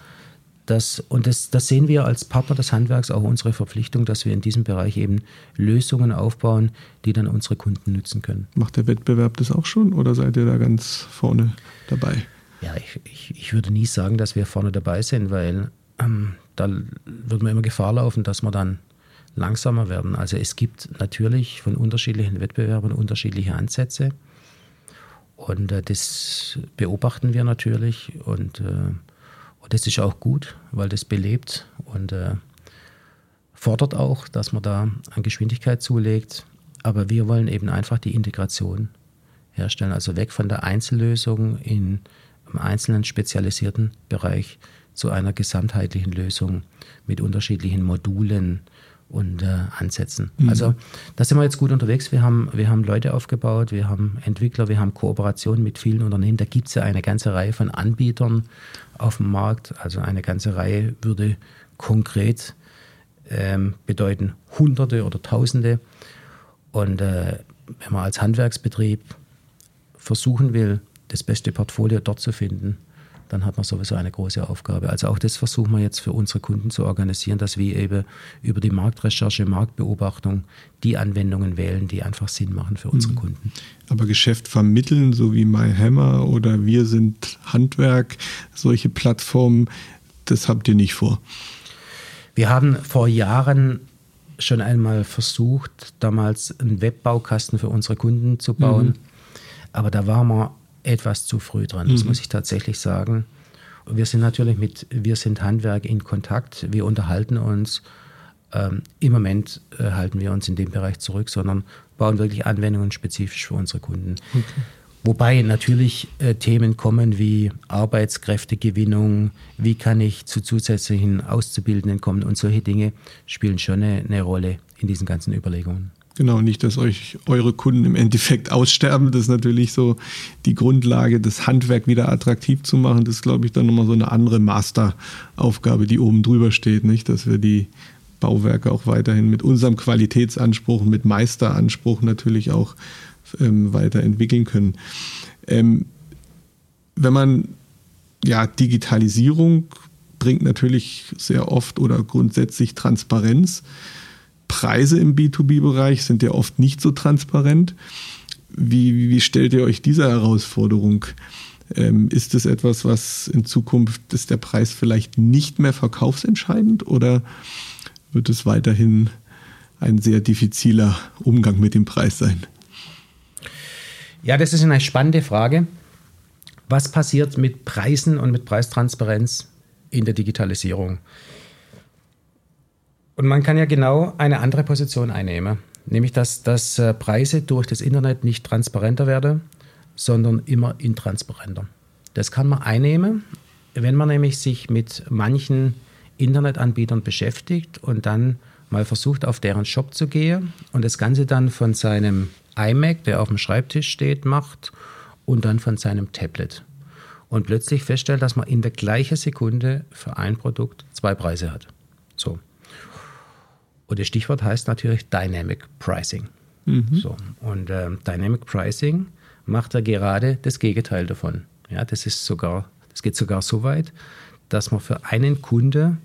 das, und das, das sehen wir als Partner des Handwerks auch unsere Verpflichtung, dass wir in diesem Bereich eben Lösungen aufbauen, die dann unsere Kunden nützen können. Macht der Wettbewerb das auch schon oder seid ihr da ganz vorne dabei? Ja, ich, ich, ich würde nie sagen, dass wir vorne dabei sind, weil ähm, da wird man immer Gefahr laufen, dass man dann langsamer werden. Also es gibt natürlich von unterschiedlichen Wettbewerbern unterschiedliche Ansätze. Und äh, das beobachten wir natürlich und äh, und das ist auch gut, weil das belebt und äh, fordert auch, dass man da an Geschwindigkeit zulegt. Aber wir wollen eben einfach die Integration herstellen, also weg von der Einzellösung in einem einzelnen spezialisierten Bereich zu einer gesamtheitlichen Lösung mit unterschiedlichen Modulen und äh, Ansätzen. Mhm. Also da sind wir jetzt gut unterwegs. Wir haben, wir haben Leute aufgebaut, wir haben Entwickler, wir haben Kooperationen mit vielen Unternehmen. Da gibt es ja eine ganze Reihe von Anbietern auf dem Markt. Also eine ganze Reihe würde konkret ähm, bedeuten Hunderte oder Tausende. Und äh, wenn man als Handwerksbetrieb versuchen will, das beste Portfolio dort zu finden, dann hat man sowieso eine große Aufgabe. Also auch das versuchen wir jetzt für unsere Kunden zu organisieren, dass wir eben über die Marktrecherche, Marktbeobachtung die Anwendungen wählen, die einfach Sinn machen für unsere mhm. Kunden. Aber Geschäft vermitteln, so wie MyHammer oder Wir sind Handwerk, solche Plattformen, das habt ihr nicht vor. Wir haben vor Jahren schon einmal versucht, damals einen Webbaukasten für unsere Kunden zu bauen. Mhm. Aber da waren wir etwas zu früh dran, das mhm. muss ich tatsächlich sagen. Wir sind natürlich mit Wir sind Handwerk in Kontakt, wir unterhalten uns. Ähm, Im Moment äh, halten wir uns in dem Bereich zurück, sondern bauen wirklich Anwendungen spezifisch für unsere Kunden. Okay. Wobei natürlich äh, Themen kommen wie Arbeitskräftegewinnung, wie kann ich zu zusätzlichen Auszubildenden kommen und solche Dinge spielen schon eine, eine Rolle in diesen ganzen Überlegungen. Genau, nicht, dass euch eure Kunden im Endeffekt aussterben. Das ist natürlich so die Grundlage, das Handwerk wieder attraktiv zu machen. Das ist, glaube ich, dann nochmal so eine andere Masteraufgabe, die oben drüber steht, nicht? Dass wir die Bauwerke auch weiterhin mit unserem Qualitätsanspruch, mit Meisteranspruch natürlich auch ähm, weiterentwickeln können. Ähm, wenn man ja Digitalisierung bringt natürlich sehr oft oder grundsätzlich Transparenz. Preise im B2B-Bereich sind ja oft nicht so transparent. Wie, wie stellt ihr euch dieser Herausforderung? Ähm, ist es etwas, was in Zukunft ist der Preis vielleicht nicht mehr verkaufsentscheidend oder wird es weiterhin ein sehr diffiziler Umgang mit dem Preis sein? Ja, das ist eine spannende Frage. Was passiert mit Preisen und mit Preistransparenz in der Digitalisierung? Und man kann ja genau eine andere Position einnehmen, nämlich dass, dass äh, Preise durch das Internet nicht transparenter werden, sondern immer intransparenter. Das kann man einnehmen, wenn man nämlich sich mit manchen Internetanbietern beschäftigt und dann mal versucht, auf deren Shop zu gehen und das Ganze dann von seinem iMac, der auf dem Schreibtisch steht, macht und dann von seinem Tablet. Und plötzlich feststellt, dass man in der gleichen Sekunde für ein Produkt zwei Preise hat. So. Und das Stichwort heißt natürlich Dynamic Pricing. Mhm. So. Und äh, Dynamic Pricing macht ja gerade das Gegenteil davon. Ja, das ist sogar, das geht sogar so weit, dass man für einen Kunde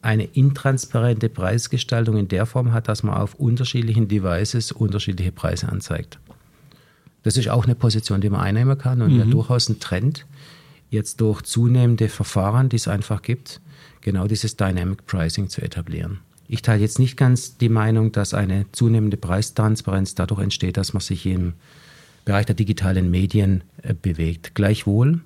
eine intransparente Preisgestaltung in der Form hat, dass man auf unterschiedlichen Devices unterschiedliche Preise anzeigt. Das ist auch eine Position, die man einnehmen kann und mhm. ja durchaus ein Trend, jetzt durch zunehmende Verfahren, die es einfach gibt, genau dieses Dynamic Pricing zu etablieren. Ich teile jetzt nicht ganz die Meinung, dass eine zunehmende Preistransparenz dadurch entsteht, dass man sich im Bereich der digitalen Medien äh, bewegt. Gleichwohl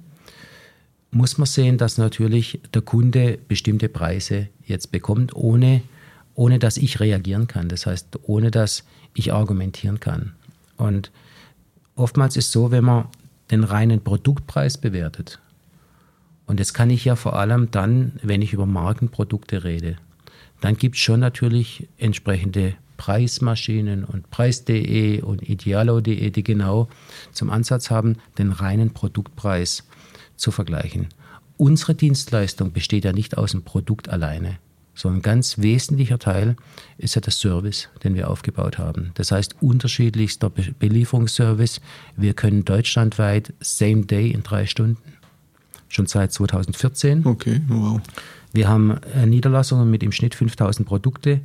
muss man sehen, dass natürlich der Kunde bestimmte Preise jetzt bekommt, ohne, ohne dass ich reagieren kann. Das heißt, ohne dass ich argumentieren kann. Und oftmals ist es so, wenn man den reinen Produktpreis bewertet, und das kann ich ja vor allem dann, wenn ich über Markenprodukte rede dann gibt es schon natürlich entsprechende Preismaschinen und Preis.de und Idealo.de, die genau zum Ansatz haben, den reinen Produktpreis zu vergleichen. Unsere Dienstleistung besteht ja nicht aus dem Produkt alleine, sondern ein ganz wesentlicher Teil ist ja der Service, den wir aufgebaut haben. Das heißt, unterschiedlichster Belieferungsservice. Wir können deutschlandweit Same Day in drei Stunden, schon seit 2014. Okay, wow. Wir haben äh, Niederlassungen mit im Schnitt 5000 Produkte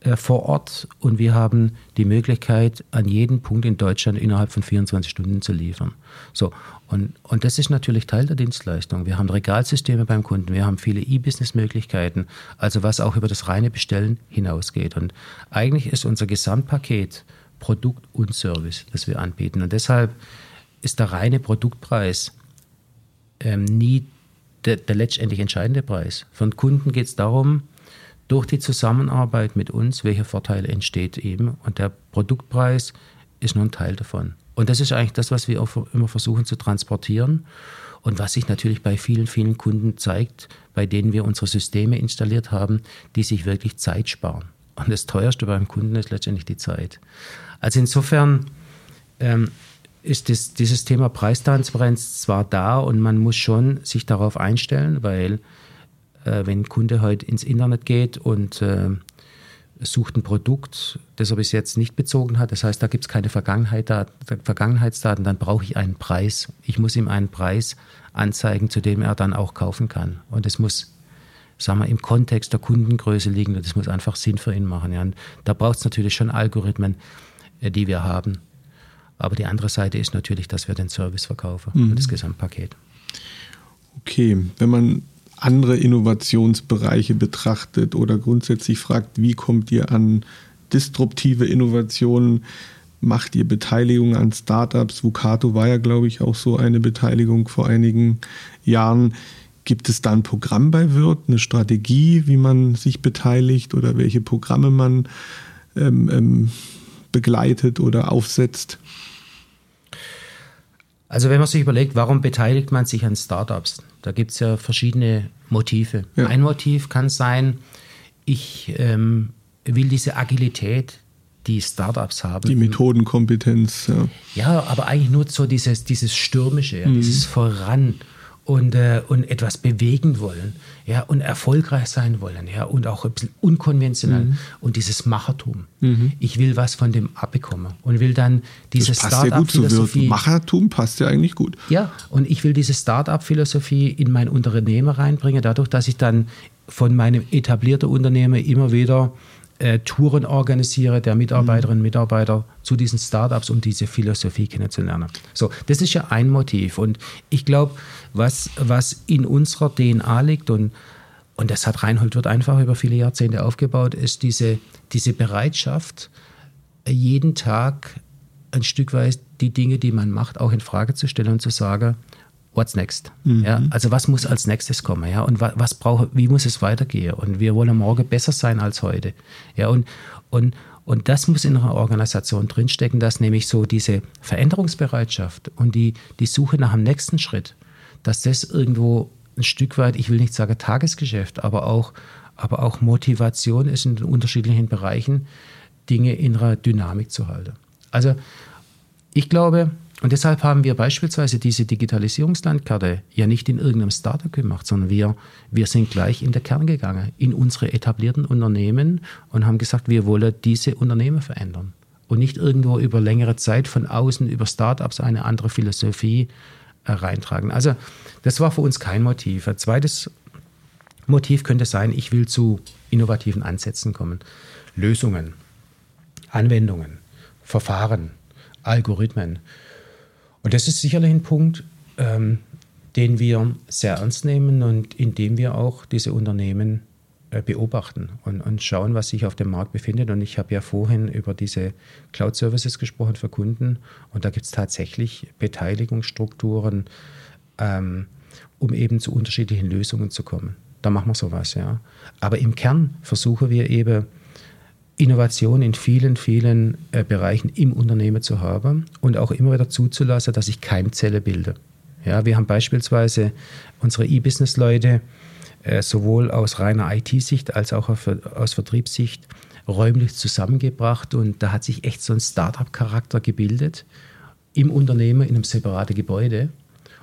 äh, vor Ort und wir haben die Möglichkeit, an jeden Punkt in Deutschland innerhalb von 24 Stunden zu liefern. So, und, und das ist natürlich Teil der Dienstleistung. Wir haben Regalsysteme beim Kunden, wir haben viele E-Business-Möglichkeiten, also was auch über das reine Bestellen hinausgeht. Und eigentlich ist unser Gesamtpaket Produkt und Service, das wir anbieten. Und deshalb ist der reine Produktpreis ähm, nie der, der letztendlich entscheidende Preis. Den Kunden geht es darum, durch die Zusammenarbeit mit uns, welche Vorteile entsteht eben. Und der Produktpreis ist nur ein Teil davon. Und das ist eigentlich das, was wir auch immer versuchen zu transportieren und was sich natürlich bei vielen, vielen Kunden zeigt, bei denen wir unsere Systeme installiert haben, die sich wirklich Zeit sparen. Und das teuerste beim Kunden ist letztendlich die Zeit. Also insofern ähm, ist das, dieses Thema Preistransparenz zwar da und man muss schon sich darauf einstellen, weil äh, wenn ein Kunde heute ins Internet geht und äh, sucht ein Produkt, das er bis jetzt nicht bezogen hat, das heißt, da gibt es keine Vergangenheit, Vergangenheitsdaten, dann brauche ich einen Preis. Ich muss ihm einen Preis anzeigen, zu dem er dann auch kaufen kann. Und es muss sagen wir, im Kontext der Kundengröße liegen und das muss einfach Sinn für ihn machen. Ja. Und da braucht es natürlich schon Algorithmen, äh, die wir haben. Aber die andere Seite ist natürlich, dass wir den Service verkaufen mhm. und das Gesamtpaket. Okay, wenn man andere Innovationsbereiche betrachtet oder grundsätzlich fragt, wie kommt ihr an disruptive Innovationen? Macht ihr Beteiligung an Startups? Vucato war ja, glaube ich, auch so eine Beteiligung vor einigen Jahren. Gibt es da ein Programm bei Wirt, eine Strategie, wie man sich beteiligt oder welche Programme man ähm, ähm, begleitet oder aufsetzt? Also wenn man sich überlegt, warum beteiligt man sich an Startups? Da gibt es ja verschiedene Motive. Ja. Ein Motiv kann sein, ich ähm, will diese Agilität, die Startups haben. Die Methodenkompetenz, ja. Ja, aber eigentlich nur so dieses, dieses Stürmische, ja, mhm. dieses Voran und, äh, und etwas bewegen wollen, ja, und erfolgreich sein wollen, ja, und auch ein bisschen unkonventionell mhm. und dieses Machertum. Mhm. Ich will was von dem abbekommen und will dann diese Start-up-Philosophie. Machertum passt ja eigentlich gut. Ja, und ich will diese Start-up-Philosophie in mein Unternehmen reinbringen, dadurch, dass ich dann von meinem etablierten Unternehmen immer wieder äh, Touren organisiere der Mitarbeiterinnen und Mitarbeiter zu diesen Startups, um diese Philosophie kennenzulernen. So, das ist ja ein Motiv. Und ich glaube, was, was in unserer DNA liegt und und das hat Reinhold wird einfach über viele Jahrzehnte aufgebaut, ist diese, diese Bereitschaft, jeden Tag ein Stück weit die Dinge, die man macht, auch in Frage zu stellen und zu sagen, what's next? Mhm. Ja, also was muss als nächstes kommen? Ja, und was, was brauche, wie muss es weitergehen? Und wir wollen morgen besser sein als heute. Ja, und, und, und das muss in einer Organisation drinstecken, dass nämlich so diese Veränderungsbereitschaft und die, die Suche nach dem nächsten Schritt, dass das irgendwo ein Stück weit, ich will nicht sagen Tagesgeschäft, aber auch, aber auch Motivation ist in den unterschiedlichen Bereichen, Dinge in einer Dynamik zu halten. Also ich glaube, und deshalb haben wir beispielsweise diese Digitalisierungslandkarte ja nicht in irgendeinem Startup gemacht, sondern wir, wir sind gleich in der Kern gegangen, in unsere etablierten Unternehmen und haben gesagt, wir wollen diese Unternehmen verändern. Und nicht irgendwo über längere Zeit von außen über Startups eine andere Philosophie äh, reintragen. Also das war für uns kein Motiv. Ein zweites Motiv könnte sein, ich will zu innovativen Ansätzen kommen. Lösungen, Anwendungen, Verfahren, Algorithmen. Und das ist sicherlich ein Punkt, ähm, den wir sehr ernst nehmen und in dem wir auch diese Unternehmen äh, beobachten und, und schauen, was sich auf dem Markt befindet. Und ich habe ja vorhin über diese Cloud-Services gesprochen für Kunden. Und da gibt es tatsächlich Beteiligungsstrukturen, ähm, um eben zu unterschiedlichen Lösungen zu kommen. Da machen wir sowas, ja. Aber im Kern versuchen wir eben, Innovation in vielen, vielen äh, Bereichen im Unternehmen zu haben und auch immer wieder zuzulassen, dass ich Keimzelle bilde. Ja, wir haben beispielsweise unsere E-Business-Leute äh, sowohl aus reiner IT-Sicht als auch auf, aus Vertriebssicht räumlich zusammengebracht und da hat sich echt so ein Startup-Charakter gebildet im Unternehmen in einem separaten Gebäude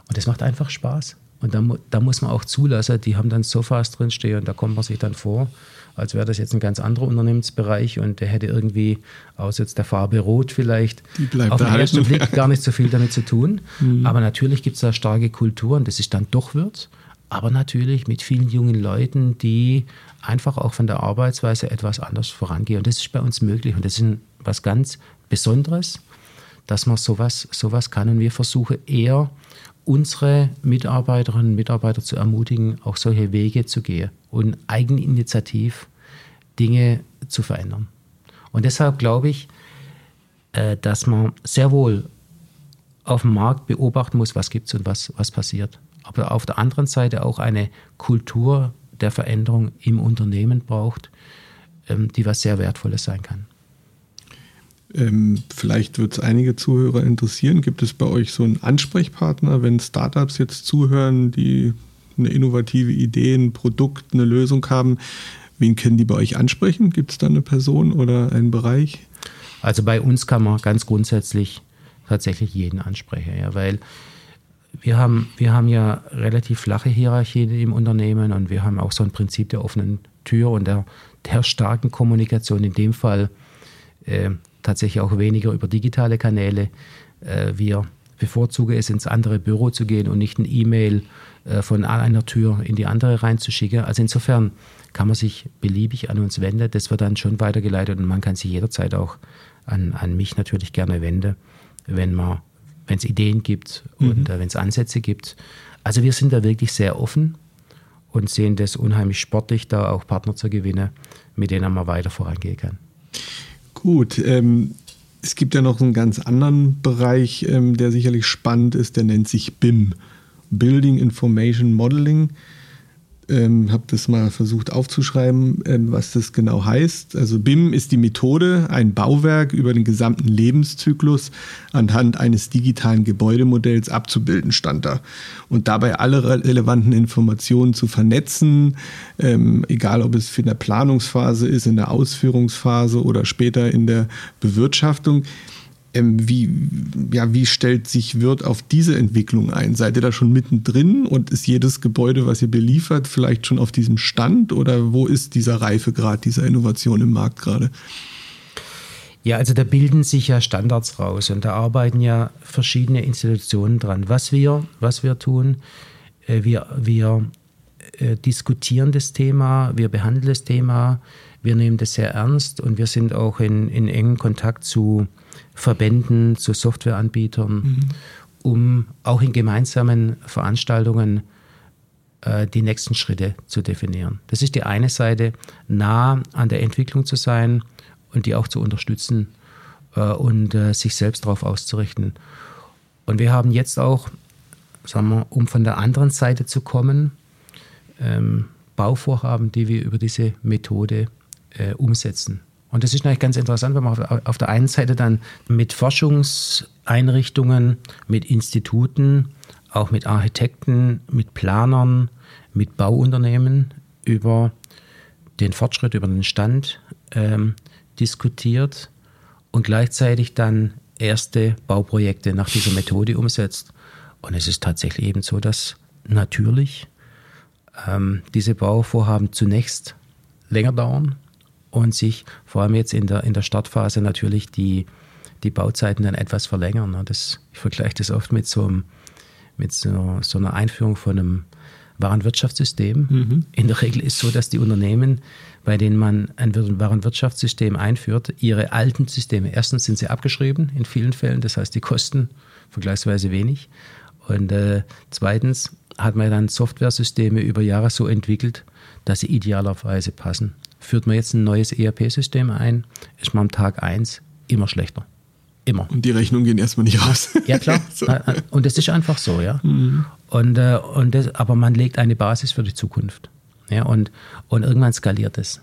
und das macht einfach Spaß. Und da, da muss man auch zulassen, die haben dann Sofas drinstehen und da kommt man sich dann vor, als wäre das jetzt ein ganz anderer Unternehmensbereich und der hätte irgendwie, aus jetzt der Farbe Rot vielleicht, auf den ersten Blick gar nicht so viel damit zu tun. Mhm. Aber natürlich gibt es da starke Kulturen, das ist dann doch wird. Aber natürlich mit vielen jungen Leuten, die einfach auch von der Arbeitsweise etwas anders vorangehen. Und das ist bei uns möglich. Und das ist was ganz Besonderes, dass man sowas, sowas kann. Und wir versuchen eher, unsere Mitarbeiterinnen und Mitarbeiter zu ermutigen, auch solche Wege zu gehen und eigeninitiativ Dinge zu verändern. Und deshalb glaube ich, äh, dass man sehr wohl auf dem Markt beobachten muss, was gibt es und was, was passiert. Aber auf der anderen Seite auch eine Kultur der Veränderung im Unternehmen braucht, ähm, die was sehr Wertvolles sein kann. Ähm, vielleicht wird es einige Zuhörer interessieren. Gibt es bei euch so einen Ansprechpartner, wenn Startups jetzt zuhören, die eine innovative Idee, ein Produkt, eine Lösung haben? Wen können die bei euch ansprechen? Gibt es da eine Person oder einen Bereich? Also bei uns kann man ganz grundsätzlich tatsächlich jeden ansprechen, ja, weil wir haben, wir haben ja relativ flache Hierarchien im Unternehmen und wir haben auch so ein Prinzip der offenen Tür und der, der starken Kommunikation. In dem Fall äh, tatsächlich auch weniger über digitale Kanäle. Äh, wir bevorzugen es, ins andere Büro zu gehen und nicht ein E-Mail äh, von einer Tür in die andere reinzuschicken. Also insofern kann man sich beliebig an uns wenden. Das wird dann schon weitergeleitet und man kann sich jederzeit auch an, an mich natürlich gerne wenden, wenn man wenn es Ideen gibt und mhm. äh, wenn es Ansätze gibt. Also wir sind da wirklich sehr offen und sehen das unheimlich sportlich, da auch Partner zu gewinnen, mit denen man weiter vorangehen kann. Gut, ähm, es gibt ja noch einen ganz anderen Bereich, ähm, der sicherlich spannend ist, der nennt sich BIM, Building Information Modeling. Ähm, habe das mal versucht aufzuschreiben, ähm, was das genau heißt. Also BIM ist die Methode, ein Bauwerk über den gesamten Lebenszyklus anhand eines digitalen Gebäudemodells abzubilden, stand da. Und dabei alle relevanten Informationen zu vernetzen, ähm, egal ob es in der Planungsphase ist, in der Ausführungsphase oder später in der Bewirtschaftung. Ähm, wie, ja, wie stellt sich Wirt auf diese Entwicklung ein? Seid ihr da schon mittendrin und ist jedes Gebäude, was ihr beliefert, vielleicht schon auf diesem Stand oder wo ist dieser Reifegrad dieser Innovation im Markt gerade? Ja, also da bilden sich ja Standards raus und da arbeiten ja verschiedene Institutionen dran. Was wir, was wir tun, äh, wir, wir äh, diskutieren das Thema, wir behandeln das Thema, wir nehmen das sehr ernst und wir sind auch in, in engen Kontakt zu Verbänden, zu Softwareanbietern, mhm. um auch in gemeinsamen Veranstaltungen äh, die nächsten Schritte zu definieren. Das ist die eine Seite, nah an der Entwicklung zu sein und die auch zu unterstützen äh, und äh, sich selbst darauf auszurichten. Und wir haben jetzt auch, sagen wir, um von der anderen Seite zu kommen, ähm, Bauvorhaben, die wir über diese Methode äh, umsetzen. Und das ist eigentlich ganz interessant, wenn man auf der einen Seite dann mit Forschungseinrichtungen, mit Instituten, auch mit Architekten, mit Planern, mit Bauunternehmen über den Fortschritt, über den Stand ähm, diskutiert und gleichzeitig dann erste Bauprojekte nach dieser Methode umsetzt. Und es ist tatsächlich eben so, dass natürlich ähm, diese Bauvorhaben zunächst länger dauern, und sich vor allem jetzt in der, in der Startphase natürlich die, die Bauzeiten dann etwas verlängern. Ne? Das, ich vergleiche das oft mit so, einem, mit so, so einer Einführung von einem Warenwirtschaftssystem. Mhm. In der Regel ist es so, dass die Unternehmen, bei denen man ein Warenwirtschaftssystem einführt, ihre alten Systeme, erstens sind sie abgeschrieben in vielen Fällen, das heißt, die kosten vergleichsweise wenig. Und äh, zweitens hat man dann Softwaresysteme über Jahre so entwickelt, dass sie idealerweise passen. Führt man jetzt ein neues ERP-System ein, ist man am Tag 1 immer schlechter. Immer. Und die Rechnungen gehen erstmal nicht raus. [LAUGHS] Ja, klar. [LAUGHS] so. Äh, äh, und das ist einfach so, ja. Mhm. Und, äh, und das, aber man legt eine Basis für die Zukunft. Ja, und, und irgendwann skaliert es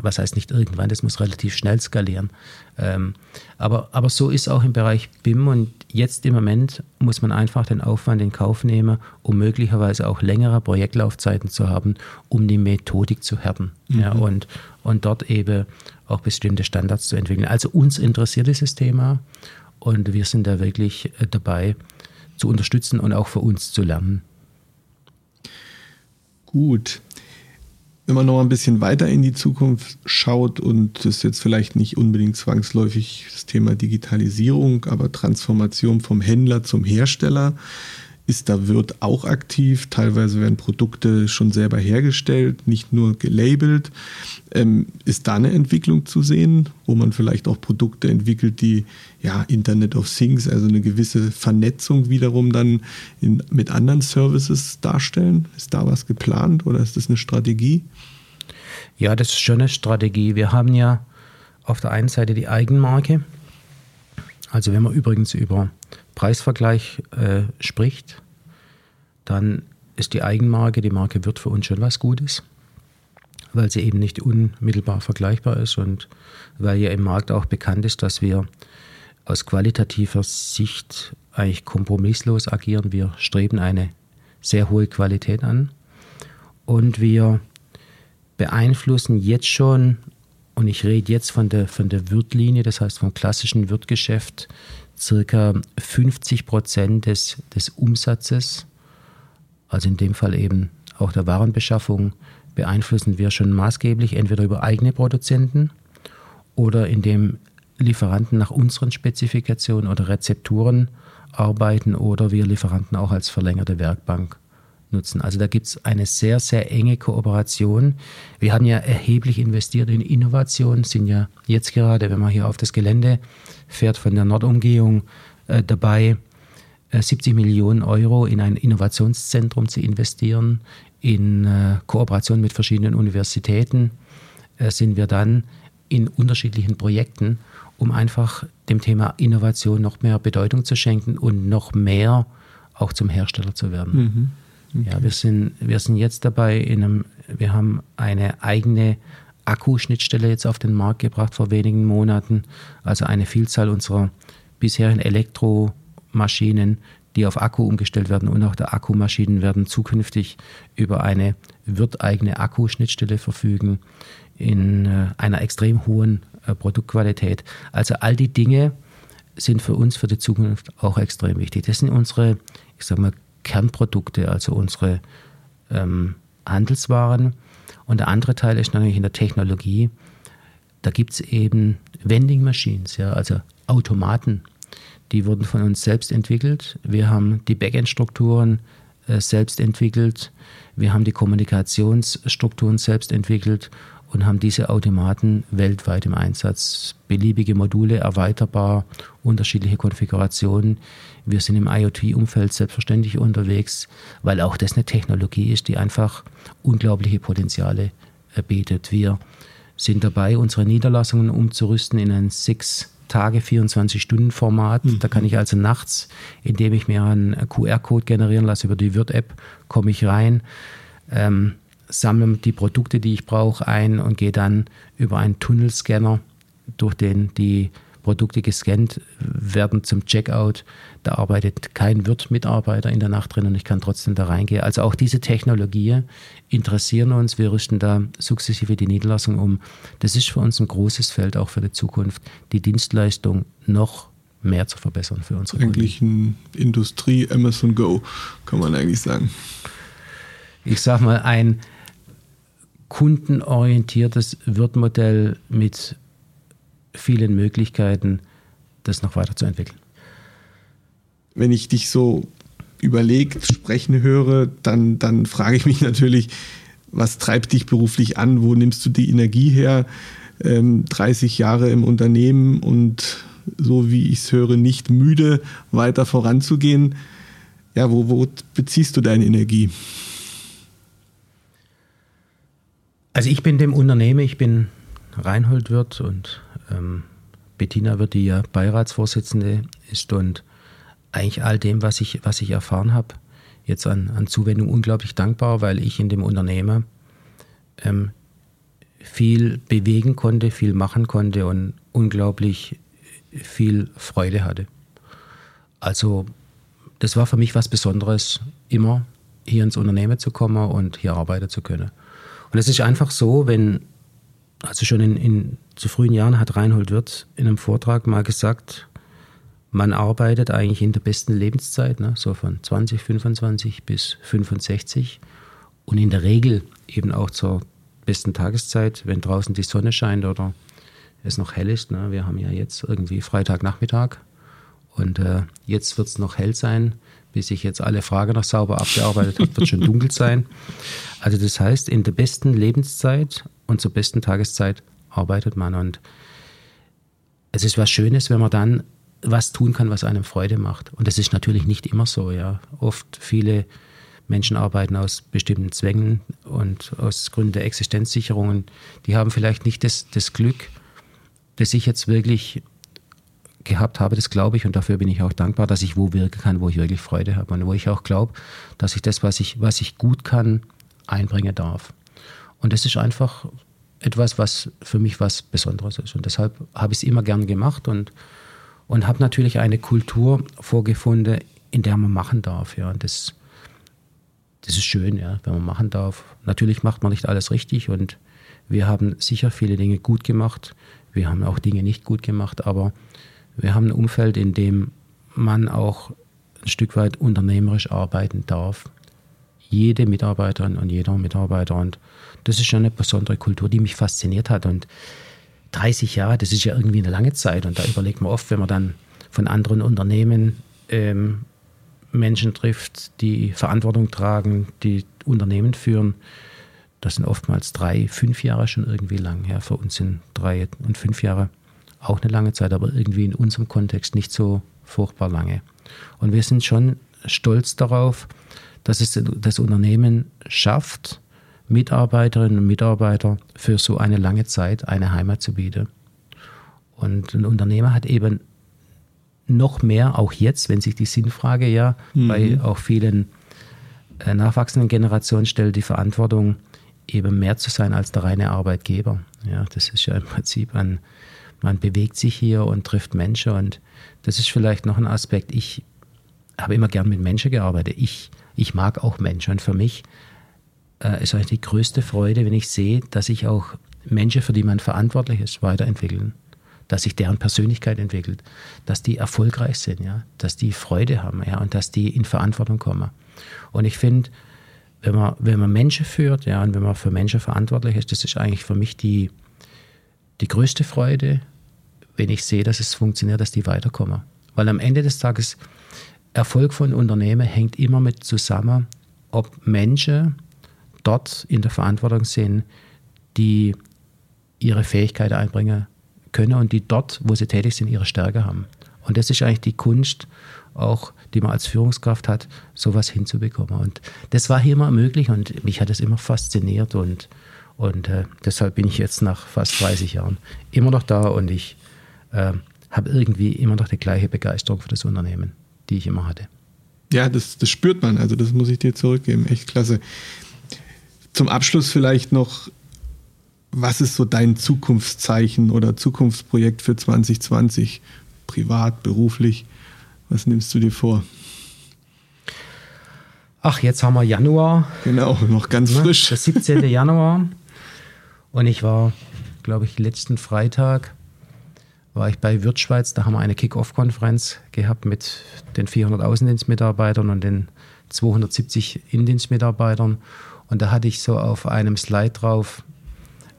was heißt nicht irgendwann, das muss relativ schnell skalieren. Ähm, aber, aber so ist auch im Bereich BIM und jetzt im Moment muss man einfach den Aufwand in Kauf nehmen, um möglicherweise auch längere Projektlaufzeiten zu haben, um die Methodik zu härten mhm. ja, und, und dort eben auch bestimmte Standards zu entwickeln. Also uns interessiert dieses Thema und wir sind da wirklich äh, dabei zu unterstützen und auch für uns zu lernen. Gut wenn man noch ein bisschen weiter in die Zukunft schaut und das jetzt vielleicht nicht unbedingt zwangsläufig das Thema Digitalisierung, aber Transformation vom Händler zum Hersteller, ist da Wirt auch aktiv. Teilweise werden Produkte schon selber hergestellt, nicht nur gelabelt. Ähm, ist da eine Entwicklung zu sehen, wo man vielleicht auch Produkte entwickelt, die ja Internet of Things, also eine gewisse Vernetzung wiederum dann in, mit anderen Services darstellen? Ist da was geplant oder ist das eine Strategie? Ja, das ist schon eine Strategie. Wir haben ja auf der einen Seite die Eigenmarke. Also wenn man übrigens über Preisvergleich äh, spricht, dann ist die Eigenmarke, die Marke wird für uns schon was Gutes, weil sie eben nicht unmittelbar vergleichbar ist und weil ja im Markt auch bekannt ist, dass wir aus qualitativer Sicht eigentlich kompromisslos agieren. Wir streben eine sehr hohe Qualität an und wir beeinflussen jetzt schon, und ich rede jetzt von der, von der Wirtlinie, das heißt vom klassischen Wirtgeschäft, circa 50 Prozent des, des Umsatzes, also in dem Fall eben auch der Warenbeschaffung, beeinflussen wir schon maßgeblich entweder über eigene Produzenten oder indem Lieferanten nach unseren Spezifikationen oder Rezepturen arbeiten oder wir Lieferanten auch als verlängerte Werkbank nutzen. Also da gibt es eine sehr, sehr enge Kooperation. Wir haben ja erheblich investiert in Innovation, sind ja jetzt gerade, wenn man hier auf das Gelände fährt von der Nordumgehung, äh, dabei, äh, 70 Millionen Euro in ein Innovationszentrum zu investieren. In äh, Kooperation mit verschiedenen Universitäten äh, sind wir dann in unterschiedlichen Projekten, um einfach dem Thema Innovation noch mehr Bedeutung zu schenken und noch mehr auch zum Hersteller zu werden. Mhm. Okay. Ja, wir sind, wir sind jetzt dabei in einem, wir haben eine eigene Akkuschnittstelle jetzt auf den Markt gebracht vor wenigen Monaten. Also eine Vielzahl unserer bisherigen Elektromaschinen, die auf Akku umgestellt werden und auch der Akkumaschinen werden zukünftig über eine wirteigene Akkuschnittstelle verfügen in äh, einer extrem hohen äh, Produktqualität. Also all die Dinge sind für uns für die Zukunft auch extrem wichtig. Das sind unsere, ich sage mal, Kernprodukte, also unsere ähm, Handelswaren. Und der andere Teil ist natürlich in der Technologie. Da gibt es eben Vending Machines, ja, also Automaten. Die wurden von uns selbst entwickelt. Wir haben die Backend-Strukturen äh, selbst entwickelt. Wir haben die Kommunikationsstrukturen selbst entwickelt und haben diese Automaten weltweit im Einsatz. Beliebige Module, erweiterbar, unterschiedliche Konfigurationen. Wir sind im IoT-Umfeld selbstverständlich unterwegs, weil auch das eine Technologie ist, die einfach unglaubliche Potenziale äh, bietet. Wir sind dabei, unsere Niederlassungen umzurüsten in ein sechs Tage 24-Stunden-Format. Mhm. Da kann ich also nachts, indem ich mir einen QR-Code generieren lasse über die Wirt-App, komme ich rein. Ähm, sammle die Produkte, die ich brauche, ein und gehe dann über einen Tunnelscanner, durch den die Produkte gescannt werden zum Checkout. Da arbeitet kein Wirt-Mitarbeiter in der Nacht drin und ich kann trotzdem da reingehen. Also auch diese Technologien interessieren uns. Wir rüsten da sukzessive die Niederlassung um. Das ist für uns ein großes Feld auch für die Zukunft, die Dienstleistung noch mehr zu verbessern für unsere Eigentlich Kunden. ein Industrie Amazon Go, kann man eigentlich sagen. Ich sag mal, ein kundenorientiertes Wirtmodell mit vielen Möglichkeiten, das noch weiterzuentwickeln. Wenn ich dich so überlegt sprechen höre, dann, dann frage ich mich natürlich, was treibt dich beruflich an? Wo nimmst du die Energie her? Ähm, 30 Jahre im Unternehmen und so wie ich es höre, nicht müde, weiter voranzugehen. Ja, wo, wo beziehst du deine Energie? Also ich bin dem Unternehmen, ich bin Reinhold Wirt und ähm, Bettina Wirt, die ja Beiratsvorsitzende ist und eigentlich all dem, was ich, was ich erfahren habe, jetzt an, an Zuwendung unglaublich dankbar, weil ich in dem Unternehmen ähm, viel bewegen konnte, viel machen konnte und unglaublich viel Freude hatte. Also das war für mich was Besonderes, immer hier ins Unternehmen zu kommen und hier arbeiten zu können. Und es ist einfach so, wenn, also schon in, in zu frühen Jahren hat Reinhold Wirth in einem Vortrag mal gesagt, man arbeitet eigentlich in der besten Lebenszeit, ne, so von 20, 25 bis 65 und in der Regel eben auch zur besten Tageszeit, wenn draußen die Sonne scheint oder es noch hell ist. Ne. Wir haben ja jetzt irgendwie Freitagnachmittag und äh, jetzt wird es noch hell sein bis ich jetzt alle Fragen noch sauber abgearbeitet habe, wird schon dunkel sein. Also das heißt, in der besten Lebenszeit und zur besten Tageszeit arbeitet man. Und es ist was Schönes, wenn man dann was tun kann, was einem Freude macht. Und das ist natürlich nicht immer so. Ja. Oft viele Menschen arbeiten aus bestimmten Zwängen und aus Gründen der Existenzsicherungen. Die haben vielleicht nicht das, das Glück, das ich jetzt wirklich gehabt habe, das glaube ich und dafür bin ich auch dankbar, dass ich wo wirken kann, wo ich wirklich Freude habe und wo ich auch glaube, dass ich das, was ich, was ich gut kann, einbringen darf. Und das ist einfach etwas, was für mich was Besonderes ist. Und deshalb habe ich es immer gern gemacht und, und habe natürlich eine Kultur vorgefunden, in der man machen darf. Ja. Und das, das ist schön, ja, wenn man machen darf. Natürlich macht man nicht alles richtig und wir haben sicher viele Dinge gut gemacht. Wir haben auch Dinge nicht gut gemacht, aber wir haben ein Umfeld, in dem man auch ein Stück weit unternehmerisch arbeiten darf. Jede Mitarbeiterin und jeder Mitarbeiter. Und das ist schon eine besondere Kultur, die mich fasziniert hat. Und 30 Jahre, das ist ja irgendwie eine lange Zeit. Und da überlegt man oft, wenn man dann von anderen Unternehmen ähm, Menschen trifft, die Verantwortung tragen, die Unternehmen führen. Das sind oftmals drei, fünf Jahre schon irgendwie lang. Ja, für uns sind drei und fünf Jahre auch eine lange Zeit, aber irgendwie in unserem Kontext nicht so furchtbar lange. Und wir sind schon stolz darauf, dass es das Unternehmen schafft, Mitarbeiterinnen und Mitarbeiter für so eine lange Zeit eine Heimat zu bieten. Und ein Unternehmer hat eben noch mehr, auch jetzt, wenn sich die Sinnfrage ja mhm. bei auch vielen äh, nachwachsenden Generation stellt die Verantwortung, eben mehr zu sein als der reine Arbeitgeber. Ja, das ist ja im Prinzip ein, man bewegt sich hier und trifft Menschen und das ist vielleicht noch ein Aspekt. Ich habe immer gern mit Menschen gearbeitet. Ich, ich mag auch Menschen und für mich äh, ist eigentlich die größte Freude, wenn ich sehe, dass sich auch Menschen, für die man verantwortlich ist, weiterentwickeln. Dass sich deren Persönlichkeit entwickelt, dass die erfolgreich sind, ja, dass die Freude haben, ja, und dass die in Verantwortung kommen. Und ich finde, wenn man, wenn man Menschen führt, ja, und wenn man für Menschen verantwortlich ist, das ist eigentlich für mich die, die größte Freude, wenn ich sehe, dass es funktioniert, dass die weiterkommen. Weil am Ende des Tages Erfolg von Unternehmen hängt immer mit zusammen, ob Menschen dort in der Verantwortung sind, die ihre Fähigkeiten einbringen können und die dort, wo sie tätig sind, ihre Stärke haben. Und das ist eigentlich die Kunst, auch die man als Führungskraft hat, sowas hinzubekommen. Und das war hier immer möglich und mich hat es immer fasziniert und, und äh, deshalb bin ich jetzt nach fast 30 Jahren immer noch da und ich äh, habe irgendwie immer noch die gleiche Begeisterung für das Unternehmen, die ich immer hatte. Ja, das, das spürt man, also das muss ich dir zurückgeben. Echt klasse. Zum Abschluss vielleicht noch, was ist so dein Zukunftszeichen oder Zukunftsprojekt für 2020? Privat, beruflich? Was nimmst du dir vor? Ach, jetzt haben wir Januar. Genau, noch ganz ne? frisch. Der 17. [LAUGHS] Januar. Und ich war, glaube ich, letzten Freitag war ich bei Wirtschweiz. Da haben wir eine Kick-Off-Konferenz gehabt mit den 400 Außendienstmitarbeitern und den 270 Indienstmitarbeitern. Und da hatte ich so auf einem Slide drauf,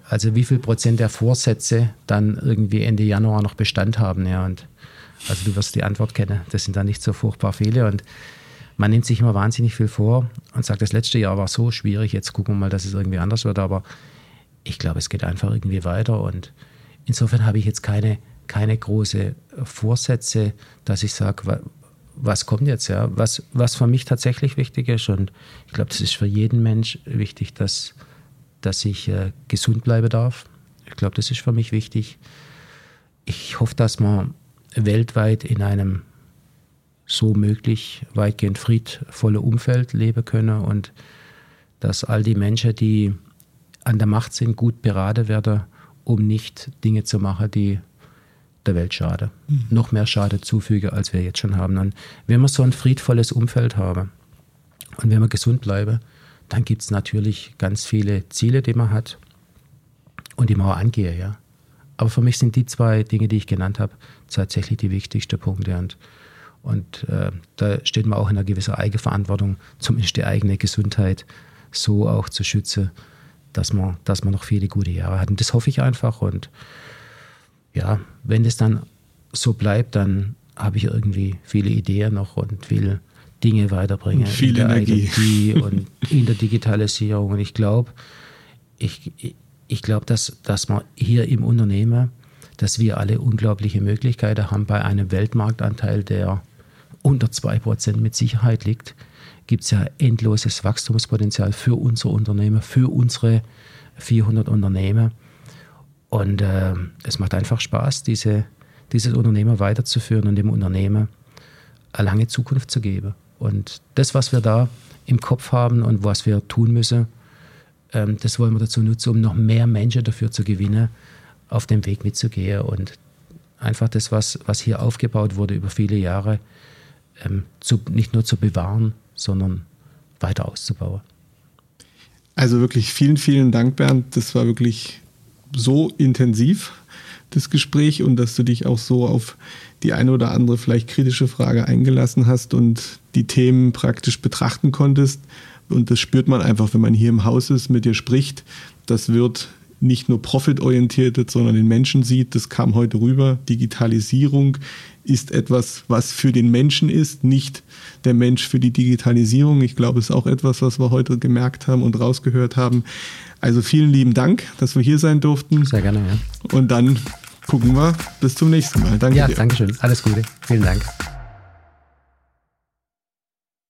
also wie viel Prozent der Vorsätze dann irgendwie Ende Januar noch Bestand haben. Ja, und also du wirst die Antwort kennen. Das sind dann nicht so furchtbar viele. Und man nimmt sich immer wahnsinnig viel vor und sagt, das letzte Jahr war so schwierig, jetzt gucken wir mal, dass es irgendwie anders wird. Aber ich glaube, es geht einfach irgendwie weiter. Und insofern habe ich jetzt keine, keine große Vorsätze, dass ich sage, was kommt jetzt, ja, was, was für mich tatsächlich wichtig ist. Und ich glaube, das ist für jeden Mensch wichtig, dass, dass ich äh, gesund bleiben darf. Ich glaube, das ist für mich wichtig. Ich hoffe, dass man weltweit in einem so möglich weitgehend friedvolle Umfeld leben können und dass all die Menschen, die an der Macht sind, gut beraten werden, um nicht Dinge zu machen, die der Welt schade, mhm. noch mehr Schade zufüge, als wir jetzt schon haben. Und wenn wir so ein friedvolles Umfeld haben und wenn wir gesund bleiben, dann gibt es natürlich ganz viele Ziele, die man hat und die man auch angehe, ja. Aber für mich sind die zwei Dinge, die ich genannt habe, tatsächlich die wichtigsten Punkte. Und, und äh, da steht man auch in einer gewissen Eigenverantwortung, zumindest die eigene Gesundheit so auch zu schützen, dass man, dass man noch viele gute Jahre hat. Und das hoffe ich einfach. Und ja, wenn es dann so bleibt, dann habe ich irgendwie viele Ideen noch und will Dinge weiterbringen. Und viel in der Energie. IoT und in der Digitalisierung. Und ich glaube, ich, ich glaube, dass, dass man hier im Unternehmen, dass wir alle unglaubliche Möglichkeiten haben bei einem Weltmarktanteil, der unter 2% mit Sicherheit liegt, gibt es ja endloses Wachstumspotenzial für unser Unternehmen, für unsere 400 Unternehmen. Und äh, es macht einfach Spaß, diese, dieses Unternehmen weiterzuführen und dem Unternehmen eine lange Zukunft zu geben. Und das, was wir da im Kopf haben und was wir tun müssen, ähm, das wollen wir dazu nutzen, um noch mehr Menschen dafür zu gewinnen, auf dem Weg mitzugehen und einfach das, was, was hier aufgebaut wurde über viele Jahre, ähm, zu, nicht nur zu bewahren, sondern weiter auszubauen. Also wirklich vielen, vielen Dank, Bernd. Das war wirklich so intensiv, das Gespräch, und dass du dich auch so auf die eine oder andere vielleicht kritische Frage eingelassen hast und die Themen praktisch betrachten konntest. Und das spürt man einfach, wenn man hier im Haus ist, mit dir spricht. Das wird nicht nur profitorientiert, sondern den Menschen sieht. Das kam heute rüber. Digitalisierung ist etwas, was für den Menschen ist, nicht der Mensch für die Digitalisierung. Ich glaube, es ist auch etwas, was wir heute gemerkt haben und rausgehört haben. Also vielen lieben Dank, dass wir hier sein durften. Sehr gerne, ja. Und dann gucken wir bis zum nächsten Mal. Danke ja, dir. Ja, danke schön. Alles Gute. Vielen Dank.